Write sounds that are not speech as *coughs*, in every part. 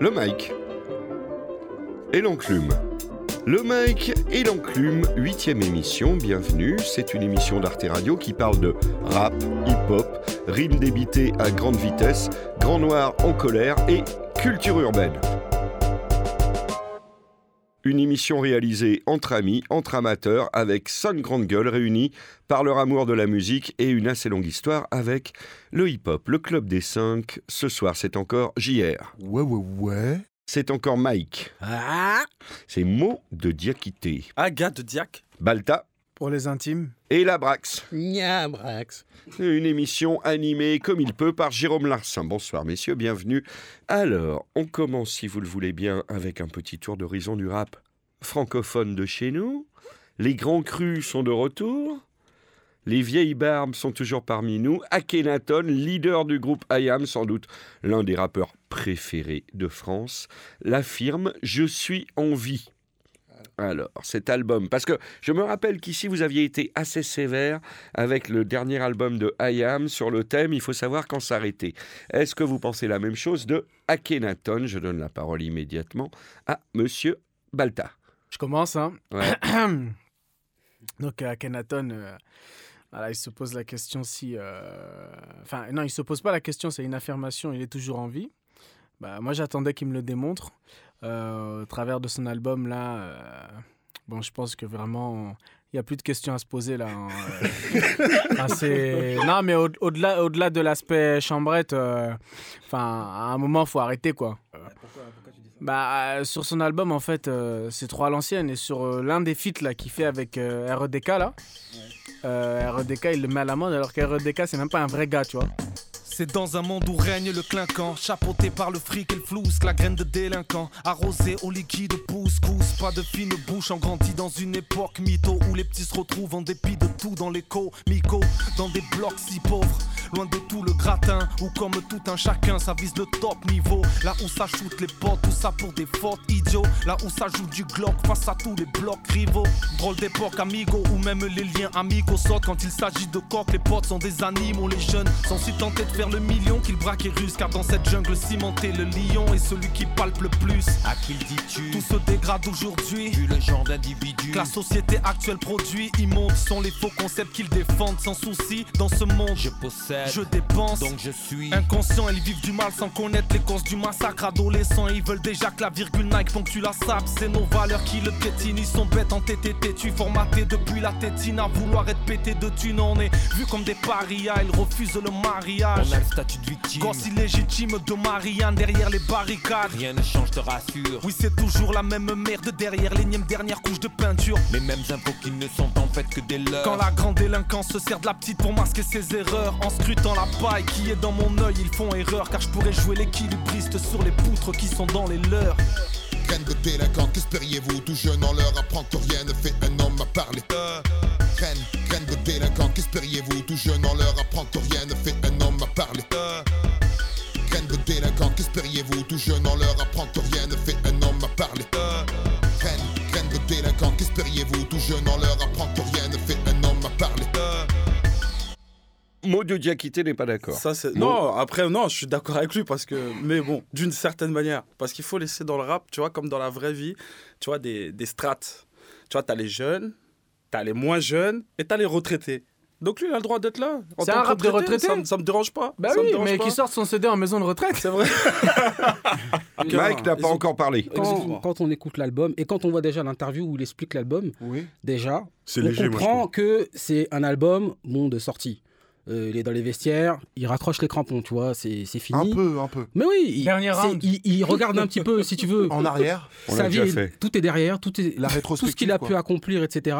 Le mic et l'enclume. Le mic et l'enclume, huitième émission, bienvenue. C'est une émission d'Arte Radio qui parle de rap, hip-hop, rimes débitées à grande vitesse, grand noir en colère et culture urbaine. Une émission réalisée entre amis, entre amateurs, avec cinq grandes gueules réunies par leur amour de la musique et une assez longue histoire avec le hip-hop, le club des cinq. Ce soir, c'est encore JR. Ouais, ouais, ouais. C'est encore Mike. Ah C'est Mo de Diakité. Aga de Diac. Balta Pour les intimes. et Labrax. Brax. Une émission animée comme il peut par Jérôme Larsin. Bonsoir messieurs, bienvenue. Alors, on commence si vous le voulez bien avec un petit tour d'horizon du rap francophone de chez nous. Les grands crus sont de retour. Les vieilles barbes sont toujours parmi nous. Akhenaton, leader du groupe IAM, sans doute l'un des rappeurs préférés de France, l'affirme Je suis en vie. Alors, cet album, parce que je me rappelle qu'ici vous aviez été assez sévère avec le dernier album de IAM sur le thème Il faut savoir quand s'arrêter. Est-ce que vous pensez la même chose de Akhenaton? Je donne la parole immédiatement à Monsieur Balta. Je commence. Hein. Ouais. *coughs* Donc, à Kenaton, euh, voilà, il se pose la question si. euh, Enfin, non, il se pose pas la question, c'est une affirmation, il est toujours en vie. Bah, moi, j'attendais qu'il me le démontre euh, au travers de son album là. euh, Bon, je pense que vraiment, il n'y a plus de questions à se poser là. hein, euh. *laughs* Enfin, non, mais au- au-delà au-delà de l'aspect chambrette, euh, enfin, à un moment, faut arrêter quoi. Bah, euh, sur son album, en fait, euh, c'est trop à l'ancienne. Et sur euh, l'un des feats là, qu'il fait avec euh, REDK, là, euh, REDK, il le met à la mode, alors que REDK, c'est même pas un vrai gars, tu vois. C'est dans un monde où règne le clinquant, chapeauté par le fric et le flouze, la graine de délinquant, arrosé au liquide pousse-cousse, pas de fine bouche, on grandit dans une époque mytho où les petits se retrouvent en dépit de tout dans l'écho, mico, dans des blocs si pauvres, loin de tout le gratin, où comme tout un chacun, ça vise le top niveau, là où ça shoot les potes, tout ça pour des fautes idiots, là où ça joue du glock face à tous les blocs rivaux, drôle d'époque amigo, où même les liens amicaux sautent quand il s'agit de coq, les potes sont des animaux, les jeunes sont si tentés de faire le million qu'ils braquent et rusent, car dans cette jungle cimentée, le lion est celui qui palpe le plus. À qui le dis-tu? Tout se dégrade aujourd'hui. Vu le genre d'individu Que la société actuelle produit, immonde sont les faux concepts qu'ils défendent sans souci. Dans ce monde, Je possède, je dépense. donc je suis Inconscients, ils vivent du mal sans connaître les causes du massacre. Adolescents, ils veulent déjà que la virgule Nike ponctue la sable. C'est nos valeurs qui le piétinent. Ils sont bêtes en TTT. Tu formaté depuis la tétine à vouloir être pété de thunes. On est vu comme des parias. Ils refusent le mariage. On a le statut de victime. Gosse illégitime de Marianne derrière les barricades. Rien ne change, te rassure. Oui, c'est toujours la même merde derrière l'énième dernière couche de peinture. Les mêmes infos qui ne sont en fait que des leurs. Quand la grande délinquance se sert de la petite pour masquer ses erreurs En scrutant la paille qui est dans mon œil ils font erreur Car je pourrais jouer l'équilibriste sur les poutres qui sont dans les leurs. Graine de délinquant, qu'espériez-vous? Tout jeune, on leur apprend que rien ne fait un homme à parler. Graine, graine de délinquant, qu'espériez-vous Tout jeune, on leur apprend que rien ne fait un homme à parler. Graine de délinquant, qu'espériez-vous Tout jeune, on leur apprend que rien ne fait un homme à parler. Graine, graine de délinquant, qu'espériez-vous Tout jeune, on leur apprend que rien ne fait un homme à parler. De Diakité n'est pas d'accord. Ça, c'est... Non, après, non, je suis d'accord avec lui parce que. Mais bon, d'une certaine manière. Parce qu'il faut laisser dans le rap, tu vois, comme dans la vraie vie, tu vois, des, des strates. Tu vois, t'as les jeunes, t'as les moins jeunes et t'as les retraités. Donc lui, il a le droit d'être là. C'est un rap de retraité, Ça, me- ça me dérange pas. Bah Ça me oui, dérange mais qui sorte son CD en maison de retraite. C'est vrai. *laughs* Mike n'a pas encore parlé. Quand, on écoute l'album et quand on voit déjà l'interview où il explique l'album, Oui. déjà, on léger, moi, je comprend que c'est un album bon de sortie. Euh, il est dans les vestiaires, il raccroche les crampons, tu vois, c'est c'est fini. Un peu, un peu. Mais oui, il, round. il, il regarde un petit peu, si tu veux, En arrière, On sa l'a vie, déjà est- fait. tout est derrière, tout est la tout ce qu'il a quoi. pu accomplir, etc.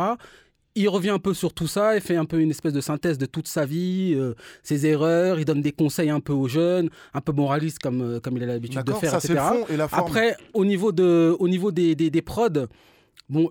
Il revient un peu sur tout ça, il fait un peu une espèce de synthèse de toute sa vie, euh, ses erreurs, il donne des conseils un peu aux jeunes, un peu moraliste comme, euh, comme il a l'habitude de D'accord, faire, ça c'est le etc. fond et la forme. Après, au niveau, de, au niveau des, des, des prods, bon,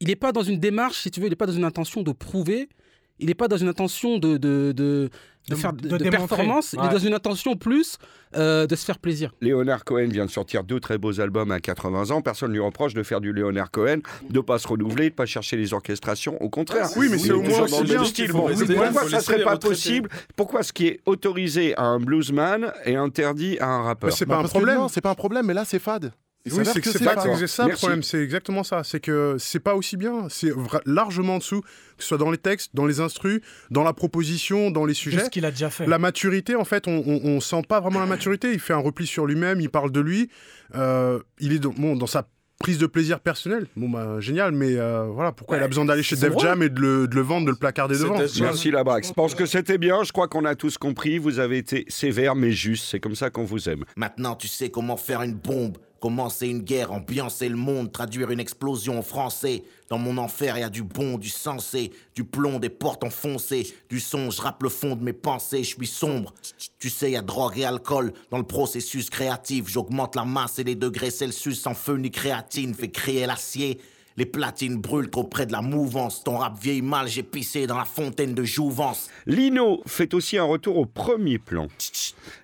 il n'est pas dans une démarche, si tu veux, il n'est pas dans une intention de prouver, il n'est pas dans une intention de, de, de, de faire de de, de démontrer. performance, il est dans une intention plus euh, de se faire plaisir. Léonard Cohen vient de sortir deux très beaux albums à 80 ans. Personne ne lui reproche de faire du Léonard Cohen, de ne pas se renouveler, de ne pas chercher les orchestrations. Au contraire. Oui, mais c'est au moins dans le bien. style. Bon, pourquoi ça serait pas possible? Pourquoi ce qui est autorisé à un bluesman est interdit à un rappeur? C'est Bah, pas un problème. C'est pas un problème, mais là, c'est fade. Il Oui, s'avère c'est que pas ça le problème, c'est exactement ça. C'est que c'est pas aussi bien, c'est largement en dessous, que ce soit dans les textes, dans les instrus, dans la proposition, dans les sujets. ce qu'il a déjà fait? La maturité, en fait, on, on, on sent pas vraiment la maturité. Il fait un repli sur lui-même, il parle de lui. Euh, il est dans, bon, dans sa prise de plaisir personnel. Bon, bah, génial, mais euh, voilà, pourquoi il a besoin d'aller chez Def vrai. Jam et de le, de le vendre, de le placarder devant? Merci Labrax. Je pense que c'était bien. Je crois qu'on a tous compris. Vous avez été sévère mais juste. C'est comme ça qu'on vous aime. Maintenant, tu sais comment faire une bombe, commencer une guerre, ambiancer le monde, traduire une explosion en français. Dans mon enfer, y a du bon, du sensé, du plomb, des portes enfoncées, du son, je rappe le fond de mes pensées, je suis sombre. Tu sais, y a drogue et alcool dans le processus créatif. J'augmente la masse et les degrés Celsius sans feu ni créatine, fait crier l'acier. Les platines brûlent trop près de la mouvance. Ton rap vieillit mal, j'ai pissé dans la fontaine de jouvence. Lino fait aussi un retour au premier plan.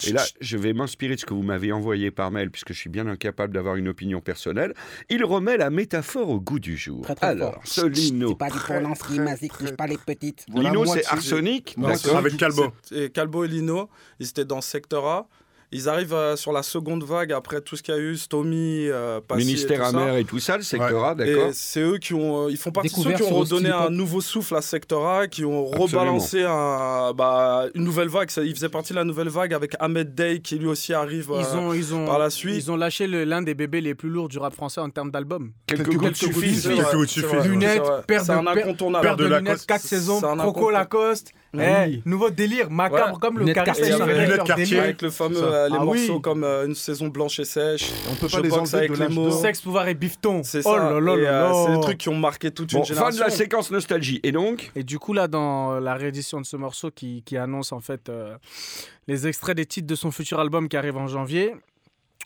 Et là, je vais m'inspirer de ce que vous m'avez envoyé par mail, puisque je suis bien incapable d'avoir une opinion personnelle. Il remet la métaphore au goût du jour. Très, très Alors, fort. ce Lino. C'est pas du prononcé qui touche pas les petites. Voilà, Lino, c'est c'est- arsenic, d'accord Avec Calbo. Calbo et Lino, ils étaient dans Sector A. Ils arrivent euh, sur la seconde vague après tout ce qu'il y a eu, Stomy, euh, Passy et Ministère ça. amer et tout ça, le secteur A, Et d'accord c'est eux qui ont, euh, ils font partie de ceux qui ont redonné un nouveau souffle à Sectora, qui ont Absolument. rebalancé un, bah, une nouvelle vague. Ça, Ils faisaient partie de la nouvelle vague avec Ahmed Day qui lui aussi arrive euh, Ils ont, ils ont, par la suite. ils ont lâché l'un des bébés les plus lourds du rap français en termes d'albums. Quelques, Quelques gouttes suffisent. C'est Quelques gouttes c'est suffisent. Lunettes, paire de- paire- lunettes, Lacoste. 4 saisons, Croco. Lacoste. Oui. Eh, nouveau délire, macabre Ouais. comme le Cartier. délire avec le fameux euh, les Ah morceaux oui. comme euh, une saison blanche et sèche. On peut Je pas les enlever avec de les mots. Sexe, pouvoir et bifton. C'est Oh ça. là là Et, là euh, là. C'est des trucs qui ont marqué toute une Bon, fin génération. de la séquence nostalgie. Et donc? Et du coup, là, dans la réédition de ce morceau qui, qui annonce en fait euh, les extraits des titres de son futur album qui arrive en janvier,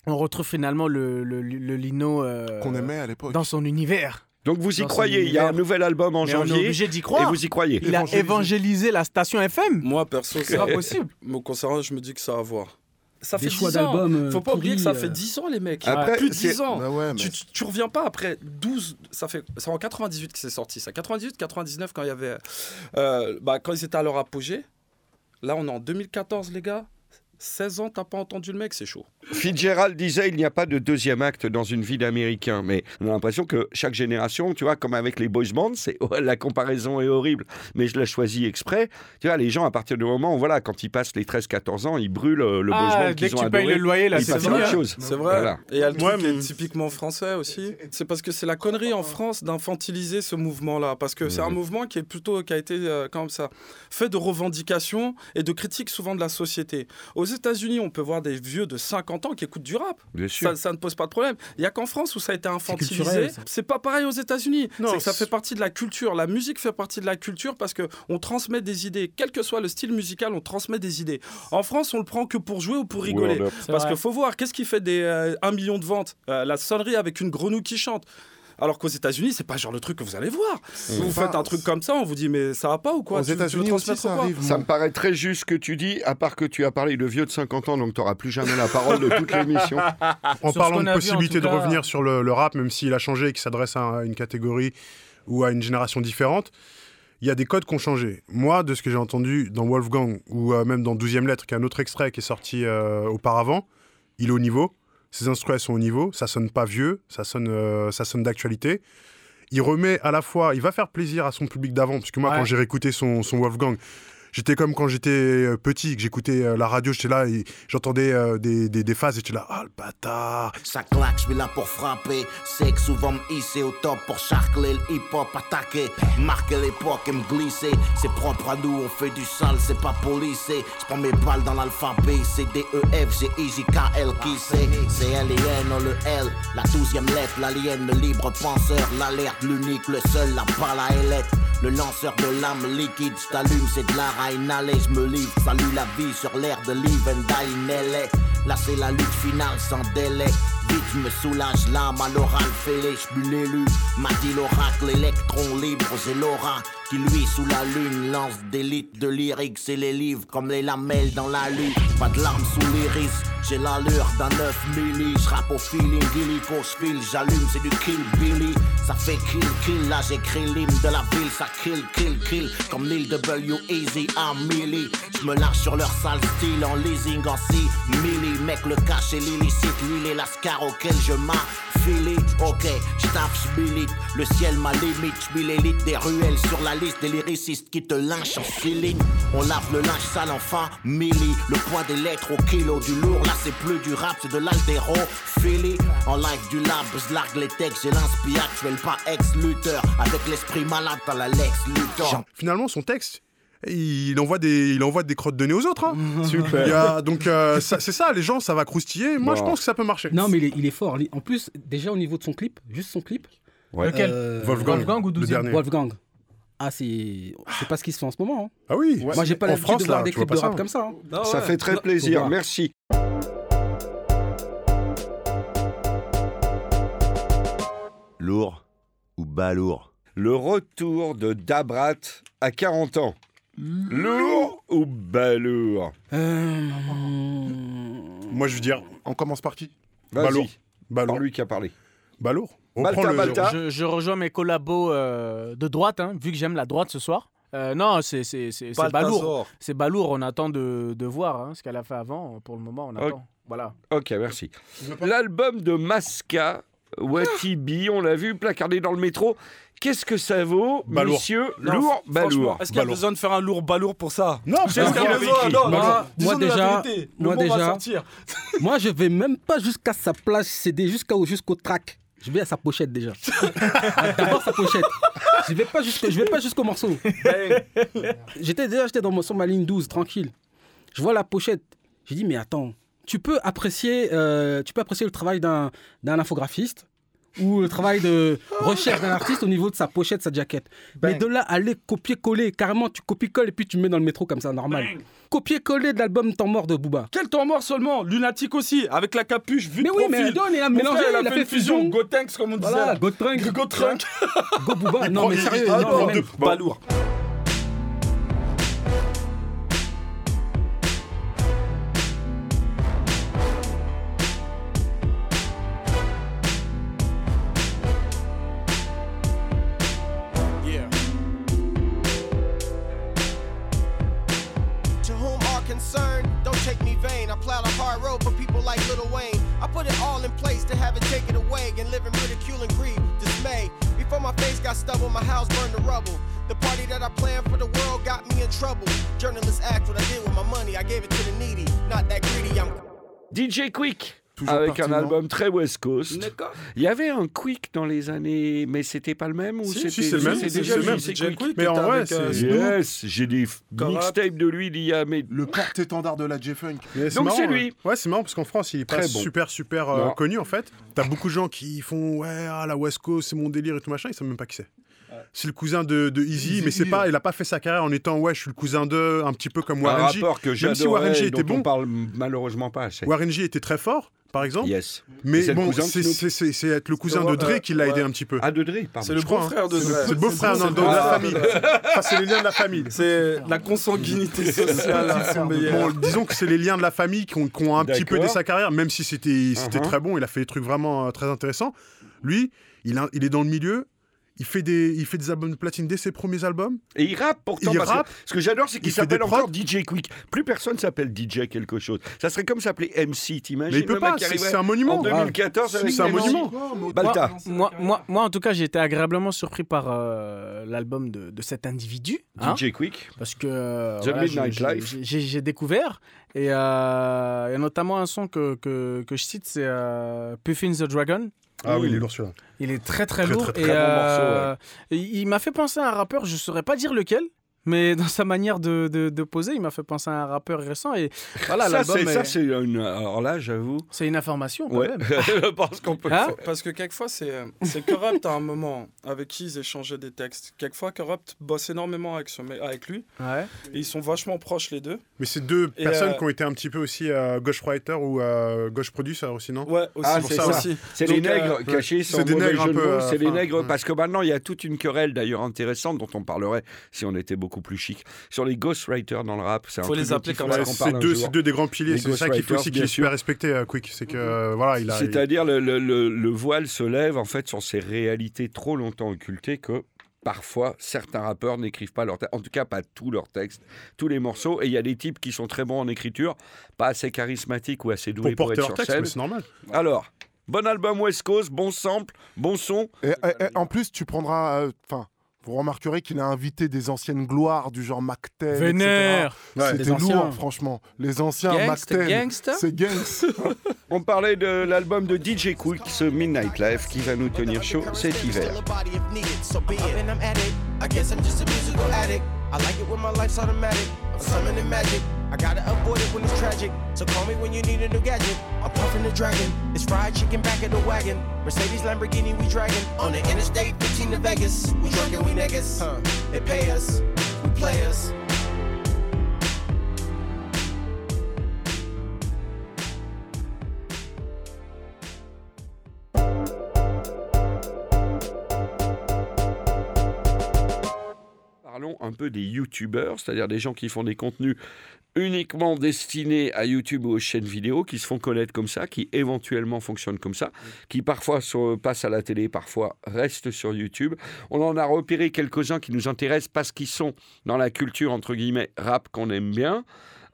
on retrouve finalement le, le, le Lino euh, Qu'on aimait à l'époque. dans son univers. Donc vous y Dans croyez, il y a un nouvel album en Mais on est janvier obligé d'y et croire. vous y croyez. Il a évangélisé la station FM. Moi, perso, C'est pas possible. Me concernant, je me dis que ça a à voir. Ça fait choix 10 ans. d'albums, euh, Faut pas oublier que ça fait euh. 10 ans, les mecs. Après, plus de c'est- 10 ans. Bah ouais, mais Tu, tu, tu reviens pas après 12. Ça fait. C'est en 98 que c'est sorti, ça. 98, 99, quand il y avait. euh, bah, quand ils étaient à leur apogée. Là, on est en 2014, les gars. 16 ans, t'as pas entendu le mec, c'est chaud. Fitzgerald disait il n'y a pas de deuxième acte dans une vie d'Américain, mais on a l'impression que chaque génération, tu vois, comme avec les boys bands, c'est la comparaison est horrible, mais je l'ai choisi exprès. Tu vois, les gens à partir du moment où voilà, quand ils passent les 13-14 ans, ils brûlent euh, le boys Ah, band dès qu'ils que ont tu payes le loyer, là, c'est chose. C'est vrai. Voilà. Et il y a le Ouais, truc qui est mais- typiquement français aussi. C'est parce que c'est la connerie en France d'infantiliser ce mouvement-là. Parce que c'est un mouvement qui est plutôt qui a été euh, comme ça fait de revendications et de critiques souvent de la société. Aux États-Unis, on peut voir des vieux de 50 ans qui écoutent du rap. Bien sûr. Ça, ça ne pose pas de problème. Il y a qu'en France où ça a été infantilisé. C'est pas pareil aux États-Unis. Ça fait partie de la culture. La musique fait partie de la culture parce que on transmet des idées. Quel que soit le style musical, on transmet des idées. En France, on le prend que pour jouer ou pour rigoler. Parce qu'il faut voir, qu'est-ce qui fait des 1 million de ventes? Euh, La sonnerie avec une grenouille qui chante. Alors qu'aux États-Unis, c'est pas genre le truc que vous allez voir. Vous faites un truc comme ça, on vous dit mais ça va pas ou quoi Aux États-Unis aussi, ça arrive. Ça me paraît très juste ce que tu dis, à part que tu as parlé de vieux de 50 ans, donc tu n'auras plus jamais la parole de toute *laughs* l'émission. En parlant de possibilité de cas- revenir sur le, le rap, même s'il a changé et qu'il s'adresse à une catégorie ou à une génération différente, il y a des codes qui ont changé. Moi, de ce que j'ai entendu dans Wolfgang ou euh, même dans 12e lettre, qui est un autre extrait qui est sorti euh, auparavant, il est au niveau. Ses instruments sont au niveau. Ça sonne pas vieux, ça sonne, euh, ça sonne d'actualité. Il remet à la fois, il va faire plaisir à son public d'avant, puisque moi, Ouais. quand j'ai réécouté son, son Wolfgang, J'étais comme quand j'étais euh, petit, que j'écoutais euh, la radio, j'étais là et j'entendais euh, des, des, des phases et j'étais là, ah le bâtard. Ça claque, je suis là pour frapper. C'est que souvent me hisser au top pour charcler le hip-hop, attaquer. Marquer l'époque et me glisser. C'est propre à nous, on fait du sale, c'est pas policé. Je prends mes balles dans l'alphabet. C'est D, E, F, G, I, J, K, L, qui c'est C'est L et N, le L. La douzième lettre, l'alien, le libre penseur. L'alerte, l'unique, le seul, la balle à. Le lanceur de l'âme liquide, je t'allume, c'est de la rainale je me livre. Salut la vie sur l'air de Live and LA. Là c'est la lutte finale sans délai. Vite je me soulage l'âme à l'oral fêlé, je l'élu. M'a dit l'oracle, électron libre, j'ai l'aura. Qui lui sous la lune lance des litres de lyrics et les livres comme les lamelles dans la lune. Pas de larmes sous l'iris, j'ai l'allure d'un 9 milli. J'rappe au feeling, illico, j'file, j'allume, c'est du kill Billy. Ça fait kill kill, là j'écris l'hymne de la ville, ça kill kill kill. Comme Lil W Easy à Millie. J'me lâche sur leur sale style en leasing en 6 milli. Mec, le cash et l'illicite, l'île et l'ascar auquel je Ok, j'taffe, j'milite, le ciel ma limite, j'mets l'élite des ruelles sur la liste des lyricistes qui te lynchent en ceiling. On lave le linge sale enfin, milli. Le poids des lettres au kilo du lourd, là c'est plus du rap, c'est de l'altéro. Philly, en live du lab, j'largue les textes, j'ai l'inspi actuel, pas ex-lutteur. Avec l'esprit malade dans la Lex Luthor. Finalement, son texte, il envoie des, il envoie des crottes de nez aux autres. hein. *laughs* Super. Il y a- donc euh, c'est ça, les gens, ça va croustiller. Moi, je pense que ça peut marcher. Non, mais il est, il est fort. En plus, déjà au niveau de son clip, juste son clip. Ouais. Lequel euh, Wolfgang, Wolfgang ou le 12e dernier. Wolfgang. Ah, c'est c'est pas ce qui se fait en ce moment. hein. Ah oui. Moi, j'ai pas l'habitude France, de voir là, des clips de rap ça. comme ça. hein. Ah Ça fait très plaisir, faut merci. Lourd ou balourd Le retour de Dabrat à 40 ans. Lourd ou balourd Euh, Moi, je veux dire, On commence par qui Balourd. Balourd. par lui qui a parlé. Balourd. On prend le- Malta. je, je rejoins mes collabos euh, de droite, hein, vu que j'aime la droite ce soir. Euh, non, c'est c'est- c'est- c'est balourd. C'est balourd, on attend de, de voir hein, ce qu'elle a fait avant. Pour le moment, on attend. Voilà. Ok, merci. L'album de Masca, Watibi, on l'a vu placardé dans le métro. Qu'est-ce que ça vaut, Balourd. monsieur Non, Lourd, balourd. Est-ce qu'il y a besoin de faire un lourd balourd pour ça? Non, Est-ce qu'il y a Non, Moi- non, moi déjà- vérité. Moi déjà- sortir. *laughs* Moi, je vais même pas jusqu'à sa plage CD, jusqu'au jusqu'au track. Je vais à sa pochette déjà. *laughs* D'abord sa pochette. Je vais pas jusqu'au, je vais pas jusqu'au morceau. J'étais déjà j'étais dans mon, sur ma ligne 12, tranquille. Je vois la pochette. J'ai dit mais attends, tu peux apprécier, euh, tu peux apprécier le travail d'un, d'un infographiste ou le travail de *laughs* recherche d'un artiste au niveau de sa pochette, sa jaquette. Mais de là, aller copier-coller, carrément, tu copies-colles et puis tu mets dans le métro comme ça, normal. Copier-coller de l'album Temps mort de Booba. Quel temps mort seulement? Lunatique aussi, avec la capuche, vue Mais de oui, profil. mais Don, il a mélangé, il a fait une fusion. fusion. Gotenks, comme on disait. Voilà, là. Go Trunk. Go Trunk. Go Booba. *laughs* Non, mais sérieux, non, non, mais de même- balourd. Yeah. DJ Quick. Toujours avec un album très West Coast. Il y avait un Quick dans les années, mais c'était pas le même ou Si, c'était si, c'est le même, c'est déjà le même. DJ Quick. Quick Mais en vrai, euh, c'est-. Yes, j'ai des mixtapes de lui d'il y a mais Le porte-étendard de la J-Funk. Donc marrant, c'est hein. lui. Ouais, c'est marrant parce qu'en France, il est pas super, super euh, connu en fait. T'as beaucoup de gens qui font ouais, ah, la West Coast, c'est mon délire et tout machin, ils savent même pas qui c'est. C'est le cousin de, de Easy, Easy mais c'est pas, il a pas fait sa carrière en étant ouais, je suis le cousin de, un petit peu comme un Warren G. rapport que Même si Warren G était dont on bon, parle malheureusement pas assez. Warren G était très fort, par exemple. Yes. Mais c'est bon, c'est c'est- c'est- c'est être le cousin C'est de Dre qui l'a aidé un petit peu. Ah, de Dre, pardon. C'est le beau-frère hein. de C'est Dre. le beau-frère C'est de, la famille. *laughs* C'est les liens de la famille. C'est la consanguinité *laughs* sociale. Bon, disons que c'est les liens de la famille qui ont, qui ont un petit peu aidé sa carrière, même si c'était c'était Uh-huh. très bon, il a fait des trucs vraiment euh, très intéressants. Lui, il, a- il est dans le milieu, il fait, des, il fait des albums de platine dès ses premiers albums. Et il rappe pourtant. Il parce que rappe, ce que j'adore, c'est qu'il s'appelle encore. DJ Quick. Plus personne s'appelle DJ quelque chose. Ça serait comme s'appeler MC, t'imagines Mais il peut pas, c'est un monument. En 2014 avec C'est un monument. Balta. Moi, moi, moi, en tout cas, j'ai été agréablement surpris par euh, l'album de, de cet individu. hein, DJ Quick. parce que euh, The voilà, Midnight je- je- Life. j'ai j'ai découvert. Et euh, il y a notamment un son que, que, que je cite, c'est euh, Puffin the Dragon. Ah oui, il est lourd celui-là. Il est très très, Très, lourd. très, et très bon euh, il il m'a fait penser à un rappeur, je saurais pas dire lequel, Mais *laughs* dans sa manière de, de, de poser, il m'a fait penser à un rappeur récent. Et voilà, ça, l'album c'est, ça, est- c'est une. Alors là, j'avoue. c'est une information quand Ouais. même. *laughs* Je pense qu'on peut. Hein Parce que quelquefois, c'est c'est Corrupt à un moment avec qui ils échangeaient des textes. Quelquefois, Corrupt bosse énormément avec, ce mec- avec lui. Ouais. Et ils sont vachement proches, les deux. Mais c'est deux Et, personnes euh, qui ont été un petit peu aussi euh, ghostwriter ou euh, ghost producer aussi, non? Ouais, aussi. Ah, c'est ça, ça. aussi. C'est les nègres euh, cachés c'est des nègres un peu, euh, C'est les enfin, nègres ouais. parce que maintenant il y a toute une querelle d'ailleurs intéressante dont on parlerait si on était beaucoup plus chic sur les ghostwriters dans le rap. C'est un Faut truc les appeler comme ça. C'est deux, jour. c'est deux des grands piliers. C'est ça qu'il faut aussi qu'il est super respecté, euh, Quick. C'est que euh, voilà, il a. il- C'est-à-dire le, le- le- le voile se lève en fait sur ces réalités trop longtemps occultées que parfois certains rappeurs n'écrivent pas leurs textes, en tout cas pas tous leurs textes, tous les morceaux. Et il y a des types qui sont très bons en écriture, pas assez charismatiques ou assez doués pour pour, être leur sur texte, scène. mais c'est normal. Alors, bon album West Coast, bon sample, bon son. Et, et- et en plus, tu prendras. euh, Enfin, vous remarquerez qu'il a invité des anciennes gloires du genre McTen. etc. Vénère. Ouais. C'était lourd, franchement. Les anciens gangsta. C'est gangs. *laughs* On parlait de l'album de DJ Quick, ce Midnight Life, qui va nous tenir chaud cet hiver. I like it when my life's automatic. I'm summoning magic. I gotta avoid it when it's tragic. So call me when you need a new gadget. I'm puffing the dragon. It's fried chicken back of the wagon. Mercedes, Lamborghini, we dragging. On the interstate, 15 to Vegas. We drunk and we niggas. Huh. They pay us. We play us. Parlons un peu des youtubeurs, c'est-à-dire des gens qui font des contenus uniquement destinés à YouTube ou aux chaînes vidéo, qui se font connaître comme ça, qui éventuellement fonctionnent comme ça, qui parfois se passent à la télé, parfois restent sur YouTube. On en a repéré quelques-uns qui nous intéressent parce qu'ils sont dans la culture, entre guillemets, rap qu'on aime bien.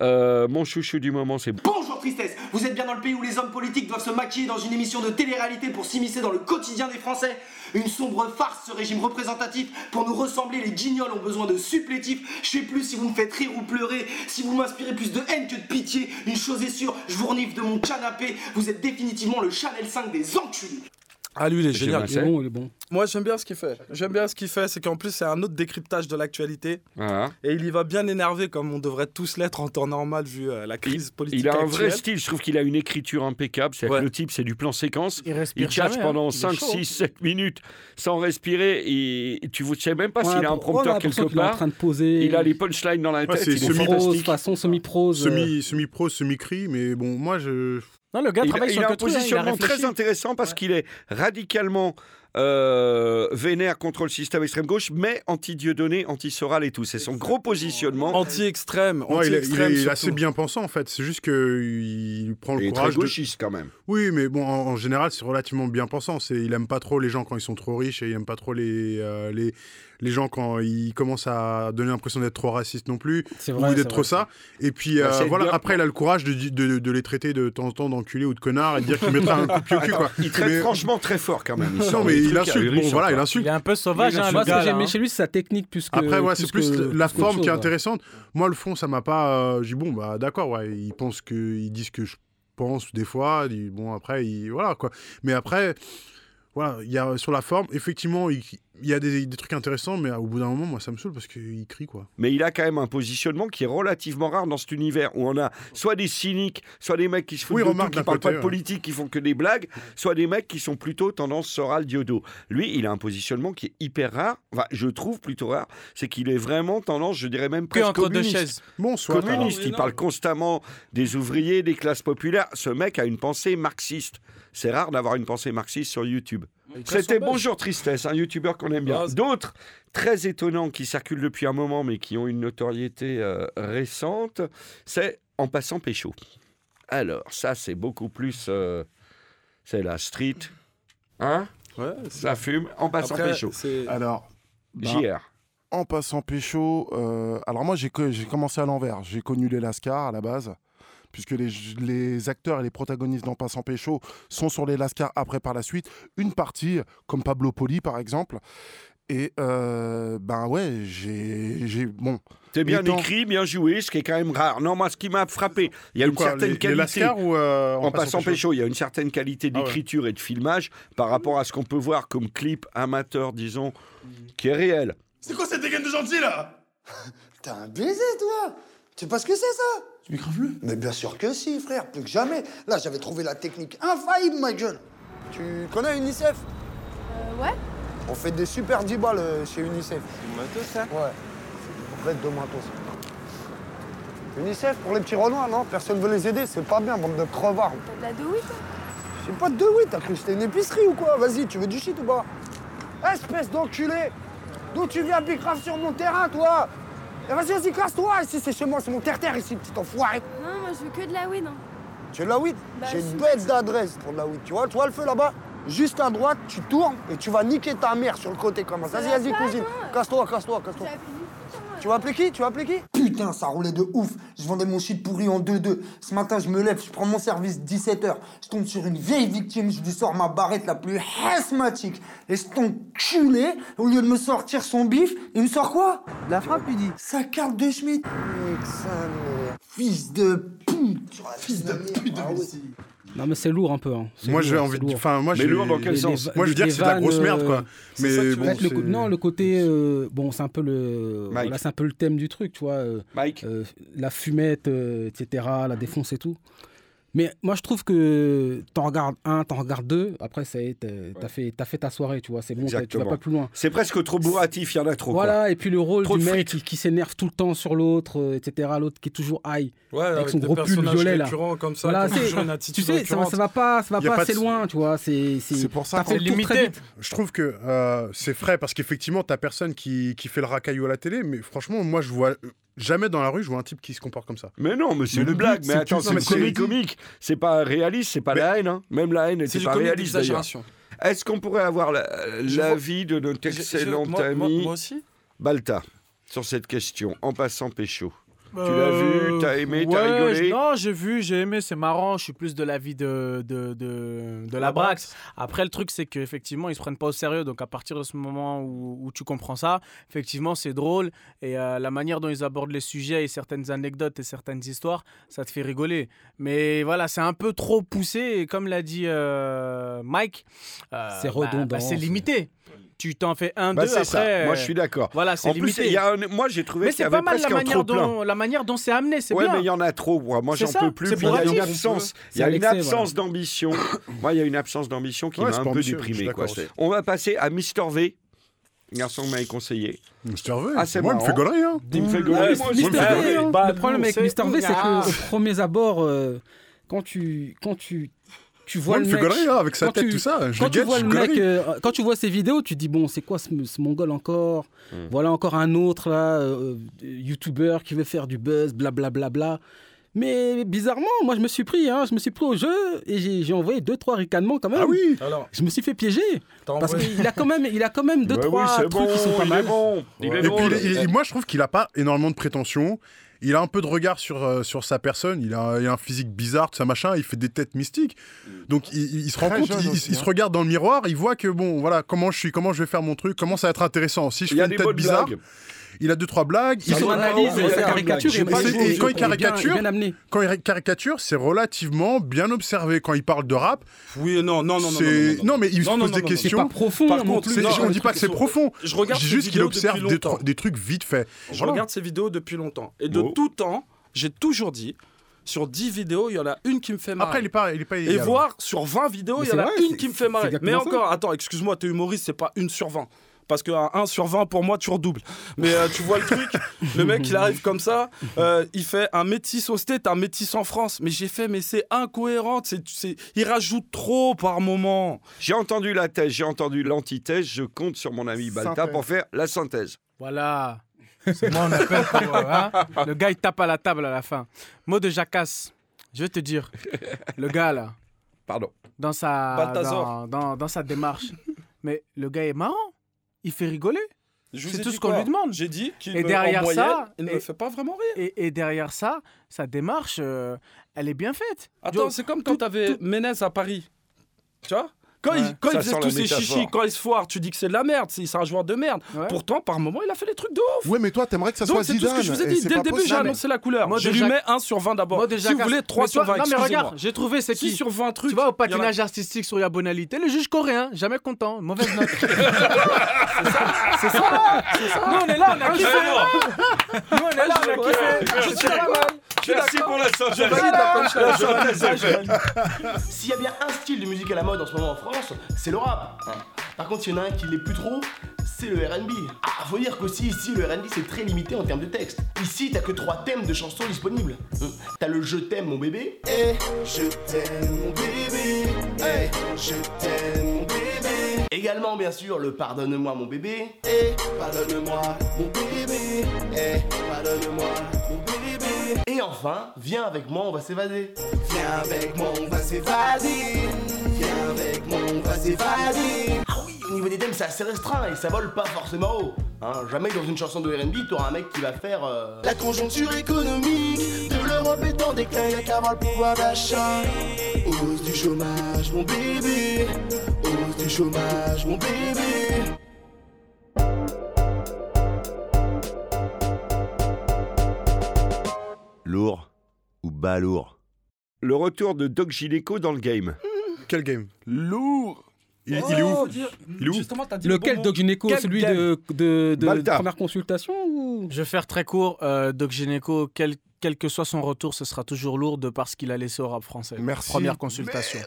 Euh, mon chouchou du moment, c'est Bonjour tristesse, vous êtes bien dans le pays où les hommes politiques doivent se maquiller dans une émission de télé-réalité pour s'immiscer dans le quotidien des Français Une sombre farce, ce régime représentatif, pour nous ressembler, les guignols ont besoin de supplétifs. Je sais plus si vous me faites rire ou pleurer, si vous m'inspirez plus de haine que de pitié. Une chose est sûre, je vous renifle de mon canapé, vous êtes définitivement le Chanel 5 des enculés. Ah, lui, il est génial. Il est bon, il est bon. Moi, j'aime bien ce qu'il fait. J'aime bien ce qu'il fait, c'est qu'en plus, c'est un autre décryptage de l'actualité. Voilà. Et il y va bien énervé, comme on devrait tous l'être en temps normal, vu euh, la crise politique Il a un vrai style, je trouve qu'il a une écriture impeccable. C'est Ouais. que le type, c'est du plan séquence. Il respire Il jamais, hein. pendant Il est 5, chaud. 6, 7 minutes sans respirer. Et tu ne sais même pas Ouais, s'il a un prompteur l'impression quelque qu'il est en part. train de poser. Il a les punchlines dans la Ouais, tête. c'est il est semi- prose, fantastique. façon semi-prose. euh, Semi, semi-pro, semi-cri, mais bon, moi, je. Non, le gars Il, travaille il sur a un truc, hein, il a positionnement très intéressant parce qu'il est radicalement euh, vénère contre le système extrême gauche, mais anti-Dieudonné, anti-Soral et tout. C'est son gros positionnement. Anti-extrême. Ouais, il est, il est assez bien pensant en fait. C'est juste qu'il prend le Il est très courage de. gauchiste quand même. Oui, mais bon, en, en général, c'est relativement bien pensant. Il aime pas trop les gens quand ils sont trop riches et il aime pas trop les, euh, les, les gens quand ils commencent à donner l'impression d'être trop racistes non plus C'est ou vrai, d'être trop vrai. ça. Et puis Bah, euh, voilà, bien. après, il a le courage de, de, de les traiter de temps en temps d'enculés ou de connards et de dire qu'il mettra un coup de pied au cul. Quoi. Il traite Mais- franchement très fort quand même. Il Non, mais il insulte. Bon, voilà, il insulte. Il est un peu sauvage, hein, Moi, ce que j'aimais hein. chez lui, c'est sa technique plus que. Après, ouais, c'est plus la forme qui est intéressante. Moi, le fond, ça m'a pas. euh, J'ai dit, bon, bah d'accord, ouais, ils pensent que. Ils disent que je pense des fois. Bon, après, ils- voilà, quoi. Mais après, voilà, il y a sur la forme, effectivement, il, il y a des, des trucs intéressants, mais au bout d'un moment, moi, ça me saoule parce qu'il crie, quoi. Mais il a quand même un positionnement qui est relativement rare dans cet univers où on a soit des cyniques, soit des mecs qui se foutent Oui, de tout, qui parlent côté, pas de ouais. politique, qui font que des blagues, soit des mecs qui sont plutôt tendance Soral Diodo. Lui, il a un positionnement qui est hyper rare, enfin, je trouve plutôt rare, c'est qu'il est vraiment tendance, je dirais même Que presque entre deux communiste. chaises. Bon, soit. communiste, alors. il parle constamment des ouvriers, des classes populaires. Ce mec a une pensée marxiste. C'est rare d'avoir une pensée marxiste sur YouTube. C'était Bonjour Tristesse, un youtubeur qu'on aime bien. Ah, D'autres très étonnants qui circulent depuis un moment mais qui ont une notoriété euh, récente, c'est En passant pécho. Alors, ça c'est beaucoup plus... euh, c'est la street. Hein? Ouais, c'est- Ça fume. En passant Après, pécho. Alors, bah, JR. en passant pécho, euh, alors moi j'ai commencé à l'envers. J'ai connu les Lascars à la base, puisque les, les acteurs et les protagonistes d'En passant pécho sont sur les Lascars après par la suite. Une partie, comme Pablo Poli par exemple. Et euh, ben ouais, j'ai. j'ai- Bon. C'est bien écrit, bien joué, ce qui est quand même rare. Non, moi, ce qui m'a frappé, il y a De une quoi, certaine les- les qualité. Lascars ou, euh, en, passant pécho, il y a une certaine qualité Ah ouais. d'écriture et de filmage par rapport à ce qu'on peut voir comme clip amateur, disons, qui est réel. C'est quoi cette dégaine de gentil là? T'es un baiser, toi? Tu sais pas ce que c'est, ça? Tu le Mais bien sûr que si, frère, plus que jamais. Là, j'avais trouvé la technique infaillible, ma gueule. Tu connais UNICEF Euh, ouais. On fait des super 10 balles euh, chez UNICEF. Matos, ça Ouais. En fait, de matos. UNICEF pour les petits renois, non? Personne veut les aider, c'est pas bien, bande de crevards. T'as de la douille, toi? J'ai pas de oui, t'as cru que c'était une épicerie ou quoi? Vas-y, tu veux du shit ou pas? Espèce d'enculé D'où tu viens bicrave sur mon terrain, toi? Vas-y, vas-y, casse-toi Ici, c'est chez moi, c'est mon terre-terre ici, petit enfoiré Non, moi, je veux que de la weed. hein. Tu veux de la weed Bah, J'ai une bête d'adresse pour de la weed. Tu vois, tu vois le feu là-bas Juste à droite, tu tournes et tu vas niquer ta mère sur le côté comme ça. Vas-y, va vas-y, cousine. Casse-toi, casse-toi, casse-toi. Tu vas appeler qui? Tu vas appeler qui? Putain, ça roulait de ouf. Je vendais mon shit pourri en 2-2. Ce matin, je me lève, je prends mon service 17h. Je tombe sur une vieille victime, je lui sors ma barrette la plus asthmatique. Et cet enculé, au lieu de me sortir son bif, il me sort quoi? La frappe, il dit. Sa carte de Schmitt. Fils de pute. Fils de pute. Ah ouais. Non, mais c'est lourd un peu. hein. Moi, lourd, j'ai envie de. lourd. Enfin, moi, Les- j'ai- les- Moi, je veux dire que c'est de la grosse merde, quoi. euh, Mais ça, bon, le non, le côté. euh, bon, c'est un peu le. Mike. Voilà, c'est un peu le thème du truc, tu vois. euh, euh, la fumette, euh, etc., la défonce et tout. Mais moi, je trouve que t'en regardes un, t'en regardes deux. Après, ça y est, t'as fait, t'as fait ta soirée, tu vois. C'est bon, tu vas pas plus loin. C'est presque trop bourratif, il y en a trop. Voilà, quoi. et puis le rôle Trop du mec qui, qui s'énerve tout le temps sur l'autre, euh, etc. L'autre qui est toujours high. Ouais, avec, avec son des gros pull personnages violet là. comme ça, c'est- une tu attitude sais, ça, ça va pas, ça va pas pas assez de- loin, tu vois. C'est C'est pour ça très vite. Je trouve que euh, c'est frais parce qu'effectivement, t'as personne qui, qui fait le racaillou à la télé, mais franchement, moi, je vois euh, jamais dans la rue, je vois un type qui se comporte comme ça. Mais non, mais c'est le une blague. but, Mais c'est attends, c'est c'est- comédie comique. C'est pas réaliste, c'est pas la haine. hein. Même la haine du pas réaliste. Est-ce qu'on pourrait avoir la- l'avis de notre excellent ami moi aussi? Balta sur cette question, en passant pécho Tu l'as Euh, vu, t'as aimé, ouais, t'as rigolé Non, j'ai vu, j'ai aimé, c'est marrant. Je suis plus de l'avis de, de, de, de la Brax. Après, le truc, c'est qu'effectivement, ils se prennent pas au sérieux. Donc, à partir de ce moment où, où tu comprends ça, effectivement, c'est drôle. Et euh, la manière dont ils abordent les sujets et certaines anecdotes et certaines histoires, ça te fait rigoler. Mais voilà, c'est un peu trop poussé. Et comme l'a dit euh, Mike, euh, C'est bah, redondant, bah, c'est c'est- limité. Tu t'en fais un, Bah, deux, c'est après. ça. Moi, euh, je suis d'accord. Voilà, c'est En plus, limité. il y a un- moi, j'ai trouvé Mais qu'il y c'est avait pas mal la presque un manière, dont, la manière dont c'est amené, c'est Ouais, bien. mais il y en a trop. Moi, Moi, j'en peux plus. Il y a une absence. Il y C'est a à une l'excès, absence d'ambition. Moi, il y a une absence d'ambition qui m'a un peu déprimé. On va passer à Mister V, garçon que m'avait conseillé. Mister V Ah, c'est Moi, il me fait gaulerie, hein. Il me fait Ouais. Mister V, hein. le problème avec Mister V, c'est Ah. qu'au premier abord, euh, quand tu, quand tu, tu vois Moi, le mec, hein, avec sa quand tête, tu- tout ça. Je quand le tu guette, vois je le mec, euh, quand tu vois ses vidéos, tu dis bon, c'est quoi ce, ce mongol encore? Hmm. Voilà encore un autre là, euh, youtubeur qui veut faire du buzz, blablabla. Bla, bla, bla. Mais bizarrement, moi je me suis pris, hein, je me suis pris au jeu et j'ai envoyé deux trois ricanements quand même. Ah oui Alors, Je me suis fait piéger parce qu'il a quand même, il a quand même *laughs* deux Bah oui, trois trucs bon, qui sont pas il est mal. bon. Il est Et bon. puis, le- il- il- moi, je trouve qu'il a pas énormément de prétention. Il a un peu de regard sur, euh, sur sa personne. Il a, il a un physique bizarre, tout ça machin. Il fait des têtes mystiques. Donc, il, se rend Très compte, il, aussi, il se hein. regarde dans le miroir. Il voit que, bon, voilà, comment je suis, comment je vais faire mon truc, comment ça va être intéressant. Si je Il y fais a une tête bizarre, blagues. Il a deux, trois blagues. Il Son analyse, sa caricature, Et- quand il caricature, quand il caricature, c'est relativement bien observé. Quand il parle de rap, Oui, non, non, non, non, mais il se pose des non. C'est questions. pas profond Par contre, on dit pas que c'est profond. Je regarde Je dis ces juste qu'il observe des, trucs vite fait. Je regarde ces vidéos depuis longtemps. Et de tout temps, j'ai toujours dit, sur 10 vidéos, il y en a une qui me fait marrer. Après, il est pas, il est pas Et voir sur 20 vidéos, il y en a vrai, une qui me fait marrer. Mais ça. encore, attends, excuse-moi, t'es humoriste, c'est pas une sur 20. Parce qu'un 1 sur 20, pour moi, tu redoubles. Mais euh, tu vois le truc, le mec, il arrive comme ça, euh, il fait un métis au state, un métis en France. Mais j'ai fait, mais c'est incohérent. c'est- c'est- Il rajoute trop par moment. J'ai entendu la thèse, j'ai entendu l'antithèse. Je compte sur mon ami Balta Synthèse. pour faire la synthèse. Voilà. C'est moi, on appelle pour, euh, hein. Le gars, il tape à la table à la fin. Mot de jacasse. Je vais te dire, le gars, là, Pardon. dans sa, Balthazar. dans, dans- dans sa démarche, mais le gars est marrant. Il fait rigoler. C'est tout ce qu'on lui demande. J'ai dit qu'il derrière en moyenne, ça, il ne et- me fait pas vraiment rire. Et, et derrière ça, sa démarche, euh, elle est bien faite. Attends, c'est comme quand tout- t'avais tout- Ménez à Paris. Tu vois? Quand il, Ouais. quand Ça il faisait tous ses chichis, quand il se foire, tu dis que c'est de la merde, c'est un joueur de merde. Pourtant, par moment, il a fait des trucs de ouf. Ouais, mais toi, t'aimerais que ça Donc, soit c'est tout ce que je Zidane, vous ai dit. c'est Dès le pas début, j'ai possible. annoncé la couleur. Moi, je déjà- lui mets 1 sur 20 d'abord. Moi, déjà, si vous voulez, 3 mais sur toi- 20. Non, mais regarde, j'ai trouvé, c'est 6 qui sur 20 trucs. Tu vois, au il patinage artistique sur Yabonalité, le juge coréen, jamais content, mauvaise note. *laughs* c'est ça, c'est ça. Nous, on est là, on a kiffé. Nous, on est là, on a kiffé. Je suis d'accord. Merci pour la synthèse. S'il y a bien un style de musique à la mode en ce moment en France, c'est le rap. hein. Par contre, s'il y en a un qui l'est plus trop, c'est le RB. Ah, faut dire qu'aussi ici, le RB c'est très limité en termes de texte. Ici, t'as que trois thèmes de chansons disponibles. Hum. T'as le Je t'aime mon bébé. Eh, je t'aime mon bébé. Eh, je t'aime mon bébé. Également, bien sûr, le Pardonne-moi mon bébé. Eh, pardonne-moi mon bébé. Eh, pardonne-moi mon bébé. Et enfin, viens avec moi, on va s'évader. Viens avec moi, on va s'évader. Viens avec moi, on va s'évader. Ah oui, au niveau des thèmes, c'est assez restreint et ça vole pas forcément haut. Hein, jamais dans une chanson de RB, t'auras un mec qui va faire. euh, La conjoncture économique de l'Europe est en déclin, y'a qu'à voir le pouvoir d'achat. Hausse du chômage, mon bébé. Hausse du chômage, mon bébé. Lourd ou balourd Le retour de Doc Gineco dans le game. *laughs* Quel game? Lourd il, il est où? Oh, dire- Il est où? Justement, t'as dit Lequel le bon Doc Quel Celui game? de, de, de première consultation ou... Je vais faire très court. Euh, Doc Gynéco, quel, quel que soit son retour, ce sera toujours lourd de parce qu'il a laissé au rap français. Merci. Première consultation.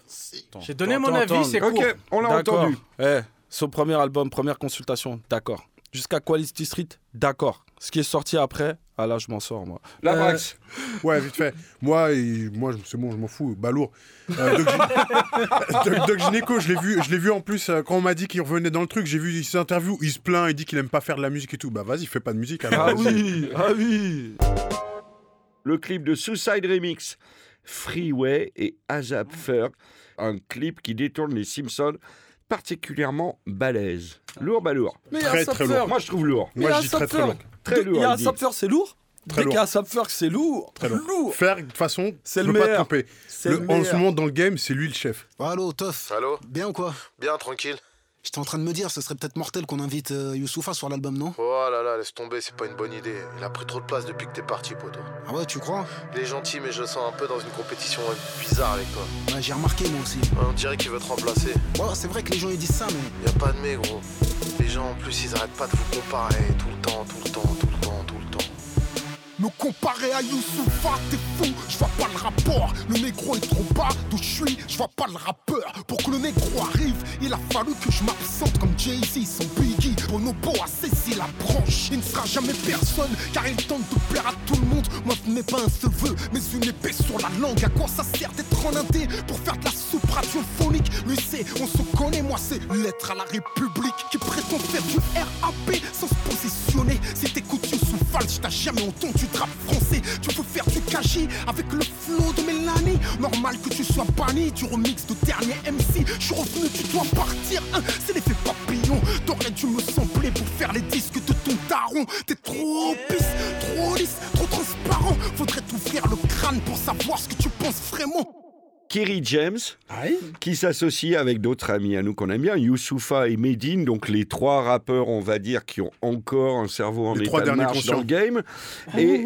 J'ai donné mon avis, c'est court. Ok, on l'a entendu. Eh, son premier album, première consultation, d'accord. Jusqu'à Quality Street, d'accord. Ce qui est sorti après, ah là, je m'en sors, moi. La Euh, Brax. *laughs* Ouais, vite fait. Moi, moi je- c'est bon, je m'en fous. Balourd. Euh, Doc, Gyn- *laughs* Doc- Doc Gynéco, je l'ai vu, je l'ai vu en plus euh, quand on m'a dit qu'il revenait dans le truc. J'ai vu ses interviews, il se plaint, il dit qu'il aime pas faire de la musique et tout. Bah vas-y, fais pas de musique. alors, Ah vas-y. oui, ah oui. Le clip de Suicide Remix, Freeway et Azap Ferg. Un clip qui détourne les Simpsons particulièrement balèze. Lourd, balourd. Mais il y a Très, un très lourd. Moi, je trouve lourd. Mais Moi, il je dis très, très lourd. Très Il lourd, y a il un subfer, c'est lourd Très Dès qu'il y a un subfer, c'est lourd. Très lourd. Lourd. Faire, de toute façon, C'est le pas tromper. En ce moment, dans le game, c'est lui le chef. Allô, Toff Allô Bien ou quoi Bien, tranquille. J'étais en train de me dire, ce serait peut-être mortel qu'on invite euh, Youssoufa sur l'album, non? Oh là là, laisse tomber, c'est pas une bonne idée. Il a pris trop de place depuis que t'es parti, poto. Ah ouais, tu crois? Il est gentil, mais je le sens un peu dans une compétition bizarre avec toi. Ouais, j'ai remarqué moi aussi. Ouais, on dirait qu'il veut te remplacer. Ouais, c'est vrai que les gens ils disent ça, mais. Y a pas de mais, gros. Les gens, en plus, ils arrêtent pas de vous comparer tout le temps, tout le temps, tout le temps, tout le temps. Me comparer à Youssoufa, t'es fou, je vois pas le rapport. Le négro est trop bas, d'où je suis, je vois pas le rappeur. Pour que le négro arrive, il a fallu que je m'absente comme Jay-Z, son Biggie. Bonobo a saisi la branche, il ne sera jamais personne, car il tente de plaire à tout le monde. Moi, n'est pas un seul vœu, mais une épée sur la langue. À quoi ça sert d'être en indé pour faire de la soupe radiophonique Lui, c'est, on se connaît, moi, c'est l'être à la République qui prétend faire du RAP sans se positionner. Si t'écoutes Youssoufa, je t'ai jamais entendu rap français. Tu veux faire du cachi avec le flow de Mélanie. Normal que tu sois banni du remix de dernier MC. Je suis revenu, tu dois partir. hein, c'est l'effet papillon. T'aurais dû me sampler pour faire les disques de ton daron. T'es trop pisse, trop lisse, trop transparent. Faudrait t'ouvrir le crâne pour savoir ce que tu penses vraiment. Kerry James, qui s'associe avec d'autres amis à nous qu'on aime bien, Youssoufa et Medine, donc les trois rappeurs, on va dire, qui ont encore un cerveau en Les état trois de derniers marche dans le game. Et,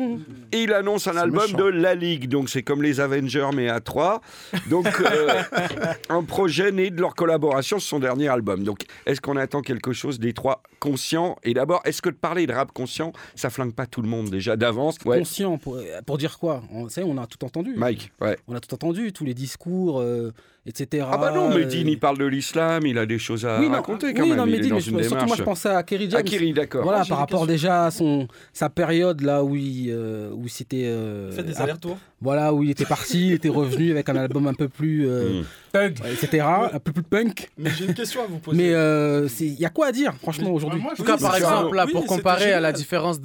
et *laughs* il annonce un album méchant. de La Ligue, donc c'est comme les Avengers, mais à trois. Donc euh, *laughs* un projet né de leur collaboration sur son dernier album. Donc est-ce qu'on attend quelque chose des trois conscients? Et d'abord, est-ce que de parler de rap conscient, ça flingue pas tout le monde déjà d'avance? Ouais. Conscient, pour, pour dire quoi? On, est, on a tout entendu. Mike, ouais. On a tout entendu, tous les discours, euh, etc. Ah bah non, euh, Medine, il parle de l'islam, il a des choses à oui, non, raconter quand oui, même. non, il est Medine, dans mais une surtout moi je pensais à Kerry James. À Kerry, d'accord. Voilà, Ah, par rapport déjà à son, sa période là où il, euh, où c'était. euh, Fait des allers-retours. Voilà, où il était parti, il était revenu avec un album un peu plus. euh, Punk. etc. Un peu plus punk. Mais j'ai une question à vous poser. Mais euh, il y a quoi à dire, franchement, aujourd'hui? En tout cas, par exemple, là, pour comparer à la différence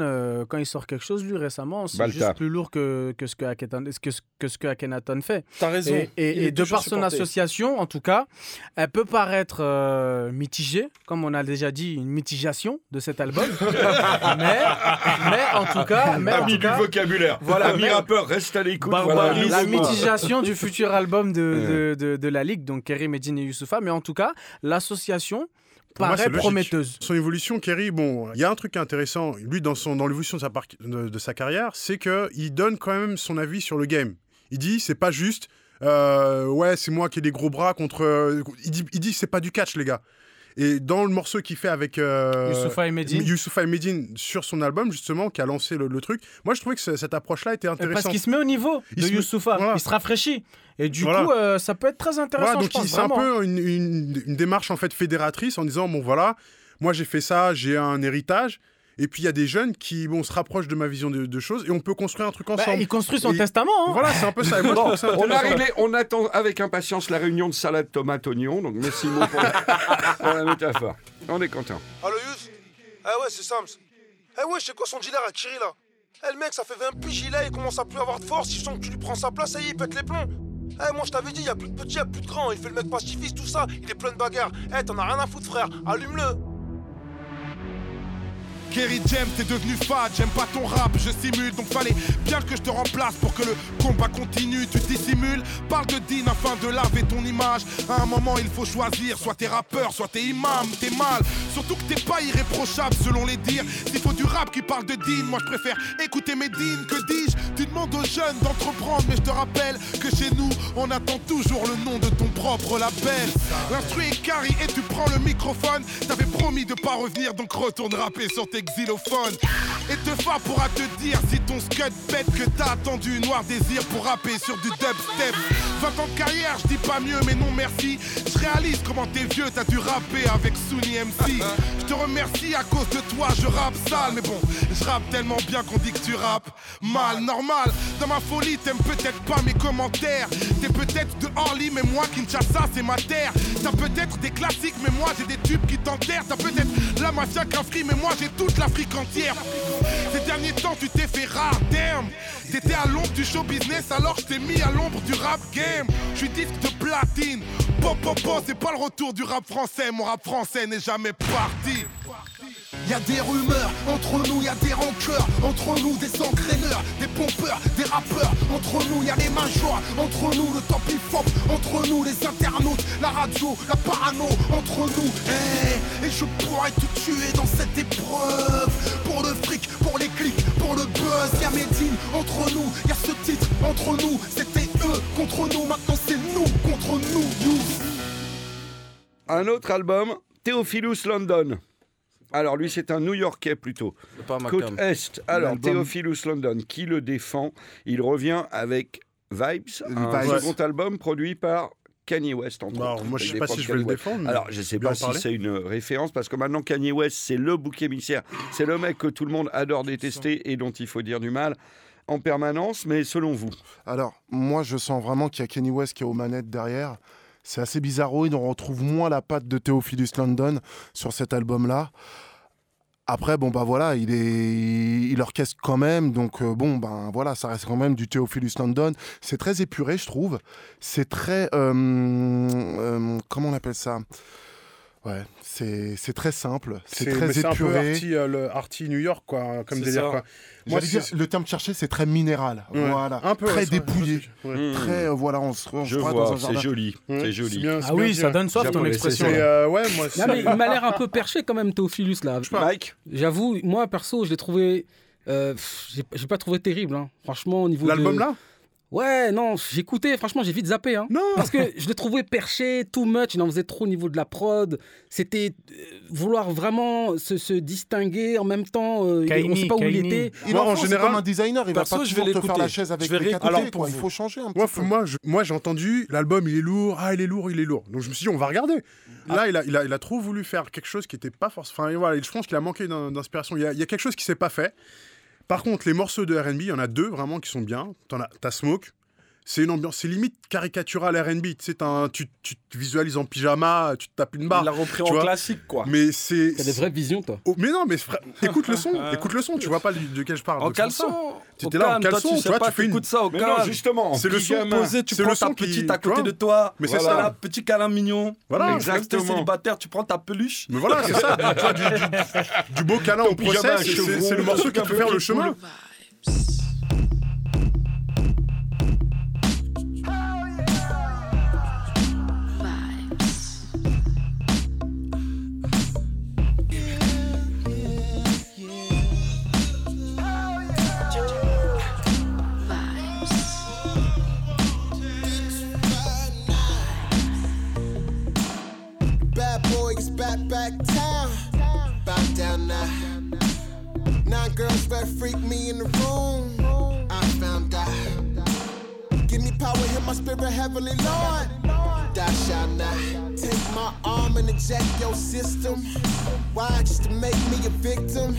euh, quand il sort quelque chose, lui, récemment, c'est juste plus lourd que, que ce que Akhenaton, que, ce- que ce que qu'Akhenaton fait. T'as raison. Et, et- et de par son association, en tout cas, elle peut paraître euh, mitigée, comme on a déjà dit, une mitigation de cet album. *laughs* mais, mais en tout cas, mais en Ami tout du cas, vocabulaire. Voilà, Ami mais- rappeur, reste à l'écoute. Voilà, la mitigation du futur album de, de, de- de la Ligue, donc Kerry, Medine et Youssoufa. Mais en tout cas, l'association moi, paraît prometteuse. Son évolution, Kerry, bon, il y a un truc intéressant, lui, dans, son, dans l'évolution de, sa par- de, de sa carrière, c'est qu'il donne quand même son avis sur le game. Il dit, c'est pas juste, euh, ouais, c'est moi qui ai des gros bras contre. euh, il dit, il dit c'est pas du catch, les gars. Et dans le morceau qu'il fait avec euh, Youssoupha et Medine. Sur son album, justement, qui a lancé le, le truc, moi je trouvais que ce- cette approche-là était intéressante. Parce qu'il se met au niveau Il de Youssoufa, voilà. il se rafraîchit. Et du Voilà. coup, euh, ça peut être très intéressant, Voilà, donc c'est un peu une, une- une démarche en fait fédératrice en disant bon voilà, moi j'ai fait ça, j'ai un héritage. Et puis il y a des jeunes qui bon, se rapprochent de ma vision de, de choses et on peut construire un truc ensemble. Bah, il construit son Et- testament. hein. Voilà, c'est un peu ça. Moi, on, intéressant. arrive- on attend avec impatience la réunion de salade tomate oignon. Donc merci Mo, pour, pour la métaphore. On est content. Allo Yous? Eh ouais, c'est Sams. Eh ouais, c'est quoi son dealer à Kiri là? Eh le mec, ça fait 20 piges, il est là, il commence à plus avoir de force, il sent que tu lui prends sa place, ça y est, il pète les plombs. Eh moi je t'avais dit, y a plus de petits, y a plus de grands, il fait le mec pacifiste, tout ça, il est plein de bagarres. Eh t'en as rien à foutre frère, allume-le Kerry James, t'es devenu fade, j'aime pas ton rap, je simule, donc fallait bien que je te remplace pour que le combat continue, tu dissimules, parle de Dean afin de laver ton image, à un moment il faut choisir, soit t'es rappeur, soit t'es imam, t'es mal, surtout que t'es pas irréprochable selon les dires, s'il faut du rap qui parle de Dean, moi je préfère écouter mes Dean, que dis-je, tu demandes aux jeunes d'entreprendre, mais je te rappelle que chez nous, on attend toujours le nom de ton propre label, l'instru est carré et tu prends le microphone, t'avais promis de pas revenir, donc retourne rapper sur tes Et Tefa pourra te dire si ton scud pète que t'as attendu Noir Désir pour rapper sur du dubstep. 20 ans de carrière, je dis pas mieux, mais non merci. Je réalise comment t'es vieux, t'as dû rapper avec Sunny MC. Je te remercie à cause de toi, je rappe sale, mais bon, je rappe tellement bien qu'on dit que tu rappes mal, normal. Dans ma folie, t'aimes peut-être pas mes commentaires. T'es peut-être de Orly, mais moi, Kinshasa, c'est ma terre. T'as peut-être des classiques, mais moi, j'ai des tubes qui t'enterrent. T'as peut-être la mafia qu'Afri, mais moi, j'ai toute l'Afrique entière. Ces derniers temps, tu t'es fait rare, damn. T'étais à l'ombre du show business, alors je t'ai mis à l'ombre du rap game. Je suis disque de platine. Pop, pop, pop, c'est pas le retour du rap français. Mon rap français n'est jamais parti. Y a des rumeurs, entre nous y a des rancœurs, entre nous des engraineurs, des pompeurs, des rappeurs, entre nous y a les majors, entre nous le top hip hop, entre nous les internautes, la radio, la parano, entre nous, eh, et je pourrais tout tuer dans cette épreuve, pour le fric, pour les clics, pour le buzz, y'a Medine, entre nous, y a ce titre, entre nous, c'était eux. Contre nous, maintenant c'est nous. Contre nous, you. Un autre album, Theophilus London. Alors lui, c'est un New-Yorkais plutôt. Côte. Est. Alors L'album. Theophilus London, qui le défend Il revient avec Vibes, un Vibes. second album produit par Kanye West entre Bah, autres. moi, je sais pas si je vais le Kanye défendre, Alors je sais en pas si c'est une référence parce que maintenant Kanye West, c'est le bouc émissaire, c'est le mec que tout le monde adore détester et dont il faut dire du mal en permanence. Mais selon vous Alors, moi, je sens vraiment qu'il y a Kenny West qui est aux manettes derrière. C'est assez bizarroïde. On retrouve moins la patte de Theophilus London sur cet album-là. Après, bon, bah voilà, il, est... il orchestre quand même. Donc, euh, bon, ben voilà, ça reste quand même du Theophilus London. C'est très épuré, je trouve. C'est très. euh, euh, comment on appelle ça? Ouais, c'est c'est très simple. C'est très mais c'est un peu épuré. arty, euh, le arty New York, quoi, comme C'est délire. Quoi. Moi, c'est- le terme cherché, c'est très minéral. Ouais, Voilà. un peu, très ouais, dépouillé. ouais. Très, euh, voilà, on se on Je vois, dans un c'est joli, Ouais, c'est joli. c'est bien, c'est Ah oui, bien ça dit, donne soif, ton expression. euh, ouais, moi, Non, mais il m'a l'air un peu perché quand même, Théophilus, là. Mike J'avoue, moi, perso, je l'ai trouvé... euh, j'ai j'ai pas trouvé terrible, hein. franchement, au niveau de... L'album là? Ouais, non, écouté, franchement, j'ai vite zappé. Hein, Non Parce que je l'ai trouvé perché, too much, il en faisait trop au niveau de la prod. C'était euh, vouloir vraiment se, se distinguer en même temps. euh, on sait pas où il était. Il Moi, en général- comme un designer, il Perso, va pas je vais toujours te faire la chaise avec Je vais les quatre quoi. Il faut changer un petit peu. moi, je- moi, j'ai entendu l'album, il est lourd, ah, il est lourd, il est lourd. Donc je me suis dit, on va regarder. Là, il, a, il, a, il a trop voulu faire quelque chose qui n'était pas forcément. Enfin, voilà, je pense qu'il a manqué d'in- d'inspiration. Il, y a- il y a quelque chose qui s'est pas fait. Par contre, les morceaux de RB, il y en a deux vraiment qui sont bien. T'en as- T'as Smoke. C'est une ambiance, c'est limite caricatural R&B. Tu sais, t'as un- tu, tu te visualises en pyjama, tu te tapes une barre. Il l'a repris tu en vois. classique, quoi. Mais c'est. T'as des vraies visions, toi. Oh, mais non, mais écoute le son, *laughs* écoute le son, tu vois pas du- duquel je parle. En c'est caleçon. Tu étais là en toi, caleçon, tu tu vois, pas, tu fais une. ça au Mais non, justement, en c'est le son. Posé, tu C'est prends le son ta qui- petite à côté de toi. Mais c'est Voilà, ça. petit câlin mignon. Voilà. Exactement. célibataire, tu prends ta peluche. Mais voilà, c'est ça. *laughs* tu vois, du, beau câlin au à c'est- c'est le morceau qui te fait faire le chemin. Nine freak me in the room. I found out. Give me power, hit my spirit heavily, Lord. Thou shalt not take my arm and inject your system. Why? Just to make me a victim.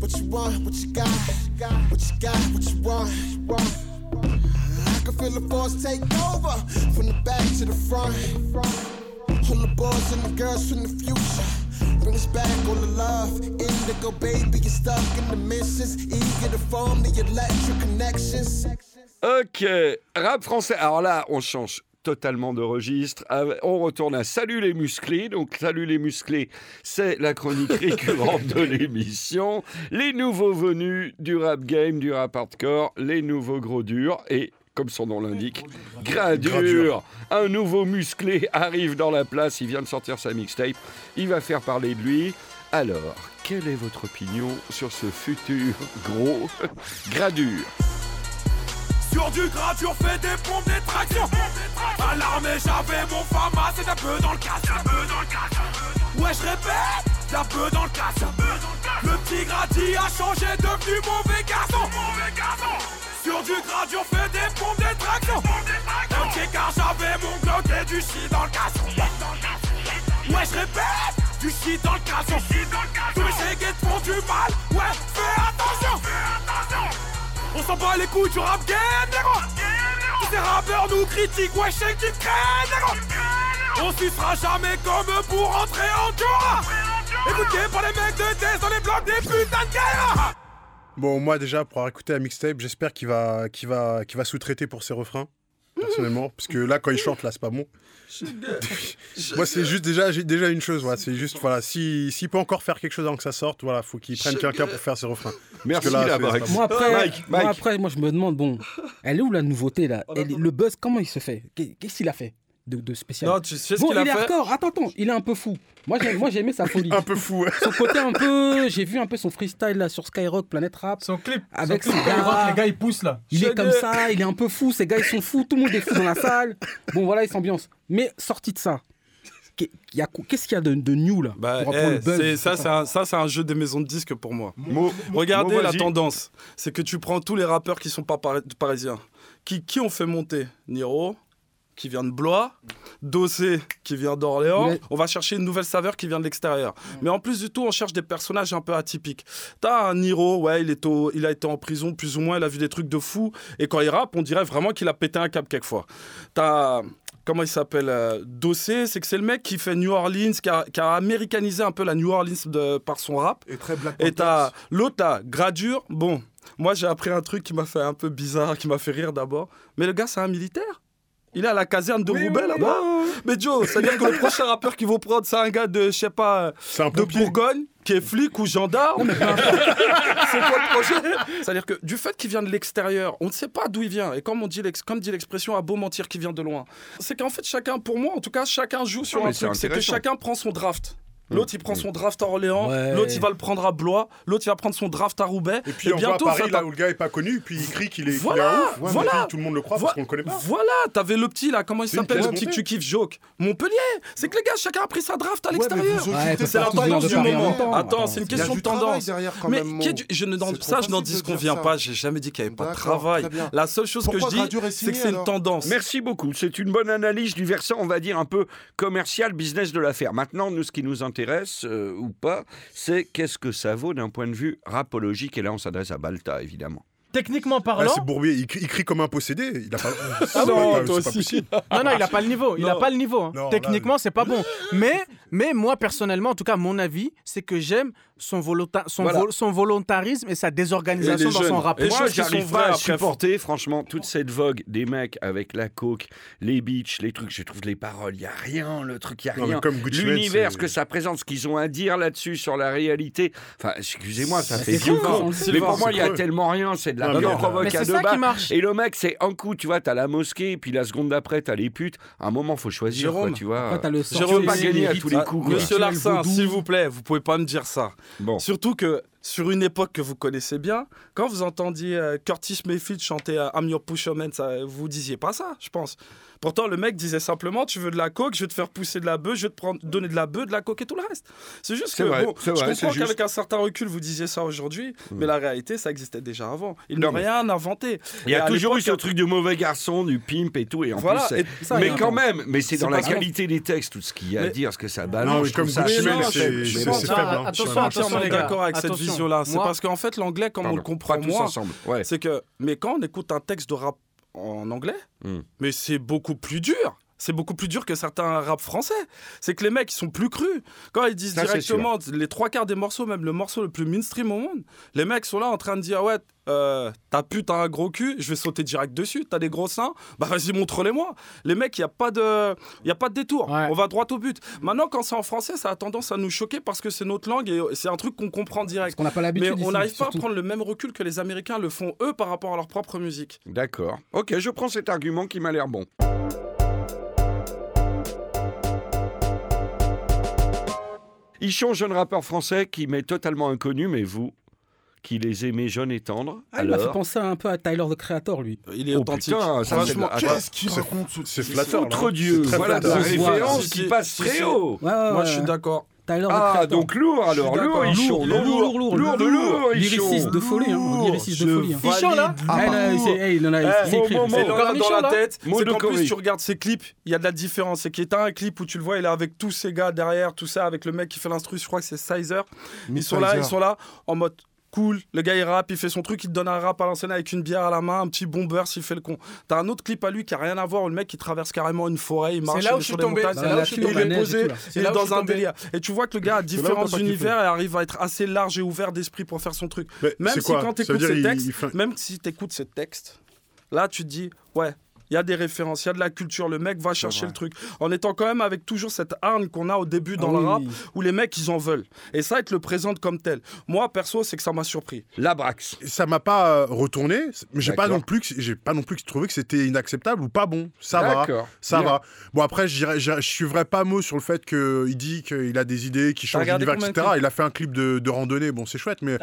What you want, what you got, what you got, what you want. I can feel the force take over from the back to the front. All the boys and the girls from the future. Bring us back all the love. Indigo, baby, you're stuck in the missions. Eager to form the electric connections. Ok, rap français. Alors là, on change totalement de registre. Ah, On retourne à Salut les musclés. Donc, Salut les musclés, c'est la chronique *laughs* récurrente de l'émission. Les nouveaux venus du rap game, du rap hardcore, les nouveaux gros durs et. Comme son nom l'indique, Gradure. Un nouveau musclé arrive dans la place. Il vient de sortir sa mixtape. Il va faire parler de lui. Alors, quelle est votre opinion sur ce futur gros *laughs* Gradure? Sur du gradure, fait des pompes, des tractions. À l'armée, j'avais mon fama, c'est un peu dans le casse. Ouais, je répète, un peu dans le casse. Le petit gradi a changé, devenu mauvais garçon. Du gradure, fait des pompes, des tractions. Ok, car j'avais mon bloc et du shit dans le casse. Ouais, je répète, du shit dans le casson. Tous les chégués te font du mal. Ouais, fais attention. On s'en bat les couilles du rap game, négro. Tous ces rappeurs nous critiquent, ouais, je qu'ils craignent, négro. On sucera jamais comme pour rentrer en Jura. Écoutez par les mecs de test dans les blocs des putains de guerre. Bon, moi déjà, pour avoir écouté la mixtape, j'espère qu'il va, qu'il va, qu'il va sous-traiter pour ses refrains, personnellement. Parce que là, quand il chante, là, c'est pas bon. Moi, c'est juste déjà, j'ai déjà une chose. Voilà, c'est juste, voilà, s'il peut encore faire quelque chose avant que ça sorte, voilà, faut qu'il prenne quelqu'un pour faire ses refrains. Merci, là. Moi après, Mike, moi après, moi je me demande, bon, elle est où la nouveauté là? Elle Le buzz, comment il se fait? Qu'est- Qu'est-ce qu'il a fait? De, de spécial Non, tu sais ce Bon, qu'il il a est fait hardcore, attends, attends, il est un peu fou. Moi j'ai moi, j'ai aimé sa folie. *laughs* Un peu fou, ouais. Son côté un peu, j'ai vu un peu son freestyle là sur Skyrock, Planète Rap. Son clip. Avec son ses clip, gars. les gars, ils poussent là. Il est comme ça, il est un peu fou, ces gars ils sont fous, tout le monde est fou dans la salle. Bon voilà, il s'ambiance. Mais sorti de ça, qu'est-ce qu'il y a de, de new là Bah, pour eh, reprendre le buzz c'est- ça, c'est un, ça, c'est un jeu des maisons de disques pour moi. Mo- Regardez Mo, la tendance. C'est que tu prends tous les rappeurs qui sont pas pari- parisiens. Qui, qui ont fait monter Niro, qui vient de Blois, Dossé, qui vient d'Orléans. On va chercher une nouvelle saveur qui vient de l'extérieur. Mais en plus du tout, on cherche des personnages un peu atypiques. T'as un Niro, ouais, il, est au- il a été en prison plus ou moins, il a vu des trucs de fou. Et quand il rappe, on dirait vraiment qu'il a pété un câble quelquefois. T'as. Comment il s'appelle euh, Dossé, c'est que c'est le mec qui fait New Orleans, qui a, qui a américanisé un peu la New Orleans de- par son rap. Et très Black Et t'as l'autre là, Gradure. Bon, moi j'ai appris un truc qui m'a fait un peu bizarre, qui m'a fait rire d'abord. Mais le gars, c'est un militaire. Il est à la caserne de Roubaix là-bas. Mais Joe, c'est-à-dire que le prochain rappeur qu'ils vont prendre, c'est un gars de, je sais pas, un de Bourgogne, qui est flic ou gendarme. *laughs* c'est quoi le projet? C'est-à-dire que du fait qu'il vient de l'extérieur, on ne sait pas d'où il vient. Et comme on dit, l'ex- comme dit l'expression, à beau mentir qui vient de loin. C'est qu'en fait, chacun, pour moi en tout cas, chacun joue sur Non, un truc. C'est que chacun prend son draft. L'autre, il prend Mm. son draft à Orléans, Ouais. l'autre, il va le prendre à Blois, l'autre, il va prendre son draft à Roubaix. Et puis on voit à Paris, là où le gars est pas connu, puis il crie qu'il est, Voilà, un ouf. Ouais, voilà. puis tout le monde le croit parce qu'on le connaît pas. Voilà, t'avais le petit là, comment il s'appelle Le petit que tu kiffes, Joke? Montlier. C'est que les gars, chacun a pris sa draft à Ouais, l'extérieur. c'est la tendance du moment. Attends, c'est une question de tendance. travail derrière quand mais ça, je n'en dire disconviens ça. pas. J'ai jamais dit qu'il n'y avait pas de travail. La seule chose que je dis, c'est que c'est une tendance. Merci beaucoup. C'est une bonne analyse du versant, on va dire, un peu commercial, business de l'affaire. Maintenant, nous, ce qui nous intéresse, euh, ou pas, c'est qu'est-ce que ça vaut d'un point de vue rapologique. Et là, on s'adresse à Balta, évidemment. techniquement Ah, parlant. c'est Bourbier, il, crie- il crie comme un possédé. Il a pas. *laughs* Ah non, toi aussi. Non, non, il a pas le niveau. Il a Non. pas le niveau. hein. Non, là, Techniquement, c'est pas bon. *laughs* Mais, mais moi, personnellement, en tout cas, mon avis, c'est que j'aime son, volonta- son, Voilà. vol- son volontarisme et sa désorganisation dans son rap. Moi, j'arrive pas à supporter, franchement, toute cette vogue des mecs avec la coke, les beats, les trucs. Je trouve les paroles, il y a rien, le truc, il y a rien. L'univers, c'est- ce que ça présente, ce qu'ils ont à dire là-dessus sur la réalité. Enfin, excusez-moi, ça C'est fait vieux con. Mais pour moi, il y a tellement rien. C'est de la non. provoque Mais c'est à deux ça qui bas. marche. Et le mec, c'est un coup, tu vois, t'as la mosquée, puis la seconde d'après, t'as les putes. À un moment, faut choisir, quoi, Jérôme, tu vois. après, le peux pas gagner à tous les coups. quoi. Monsieur Larsin, s'il vous plaît, vous pouvez pas me dire ça. Surtout que sur une époque que vous connaissez bien, quand vous entendiez euh, Curtis Mayfield chanter euh, I'm Your Pusherman, ça, vous disiez pas ça, je pense. Pourtant, le mec disait simplement Tu veux de la coke, je vais te faire pousser de la bœuf, je vais te prendre, donner de la bœuf, de la coke et tout le reste. C'est juste que, vrai, bon, je vrai, comprends juste. qu'avec un certain recul, vous disiez ça aujourd'hui, mais la réalité, ça existait déjà avant. Ils Non, n'ont rien inventé. Il y a toujours eu ce truc de mauvais garçon, du pimp et tout. Et en Voilà, plus, c'est- et ça, mais il y a quand un- même, mais c'est dans la qualité des textes, tout ce qu'il y a à dire, ce que ça balance. comme ça c'est- faible, hein. attention, les gars. d'accord avec cette vision-là. C'est Moi- parce qu'en fait, l'anglais, comme on le comprend ouais. c'est que. Mais quand on écoute un texte de rap en anglais, Hmm. mais c'est beaucoup plus dur. C'est beaucoup plus dur que certains rap français. C'est que les mecs, ils sont plus crus. Quand ils disent Ça, directement les trois quarts des morceaux, même le morceau le plus mainstream au monde, les mecs sont là en train de dire Ouais, euh, ta pute a un gros cul, je vais sauter direct dessus. T'as des gros seins, bah vas-y, montre-les-moi. Les mecs, il n'y a, pas de- y a pas de détour. On va droit au but. Maintenant, quand c'est en français, ça a tendance à nous choquer parce que c'est notre langue et c'est un truc qu'on comprend direct. qu'on n'a pas l'habitude Mais on n'arrive pas à prendre le même recul que les Américains le font eux par rapport à leur propre musique. D'accord. Ok, je prends cet argument qui m'a l'air bon. Ichon, jeune rappeur français qui m'est totalement inconnu, mais vous, qui les aimez jeunes et tendres, Ah, il m'a fait penser un peu à Tyler the Creator, lui. Il est Oh, authentique. putain, ça, Franchement, qu'est-ce qu'il c'est- raconte ce C'est flatteur. Outre Dieu, C'est très voilà de la flatteur. référence qui passe très haut. Moi, je suis d'accord. Tyler Ah, Creator. donc lourd alors, lourd, d'accord. Ichon, Lourd, lourd, lourd, lourd de lourd, Lyriciste de folie, hein. Lyriciste de folie. hein. valide Ichon, là Ah, c'est- hey, il en a- Eh, Et écrire. dans, la- tête, c'est de qu'en plus tu regardes ses clips, il y a de la différence. C'est qu'il y a un clip où tu le vois, il est avec tous ces gars derrière, tout ça, avec le mec qui fait l'instru, je crois que c'est Sizer. Ils sont là, ils sont là en mode cool. Le gars il rappe, il fait son truc, il te donne un rap à l'ancienne avec une bière à la main, un petit bomber s'il fait le con. T'as un autre clip à lui qui a rien à voir où le mec il traverse carrément une forêt, il marche là où je sur suis des tombé, montagnes, c'est là où je suis il tombé. est posé, il est dans suis un délire. Et tu vois que le gars a différents univers et arrive à être assez large et ouvert d'esprit pour faire son truc. Mais Même si quoi quand t'écoutes dire, ces il- textes, il fait- même si t'écoutes ces textes, là tu te dis ouais. Il y a des références, il y a de la culture, le mec va chercher le truc. En étant quand même avec toujours cette hargne qu'on a au début dans Ah le oui, rap, oui. où les mecs ils en veulent. Et ça, ils te le présentent comme tel. Moi, perso, c'est que ça m'a surpris. Labrax. Ça m'a pas euh, retourné, mais j'ai pas non plus j'ai pas non plus trouvé que c'était inacceptable ou pas bon. Ça va, D'accord. ça Bien. va. Bon après, je dirais- je je suivrai pas mot sur le fait qu'il dit qu'il a des idées, qu'il change d'univers, etc. Il a fait un clip de, de randonnée, bon c'est chouette, mais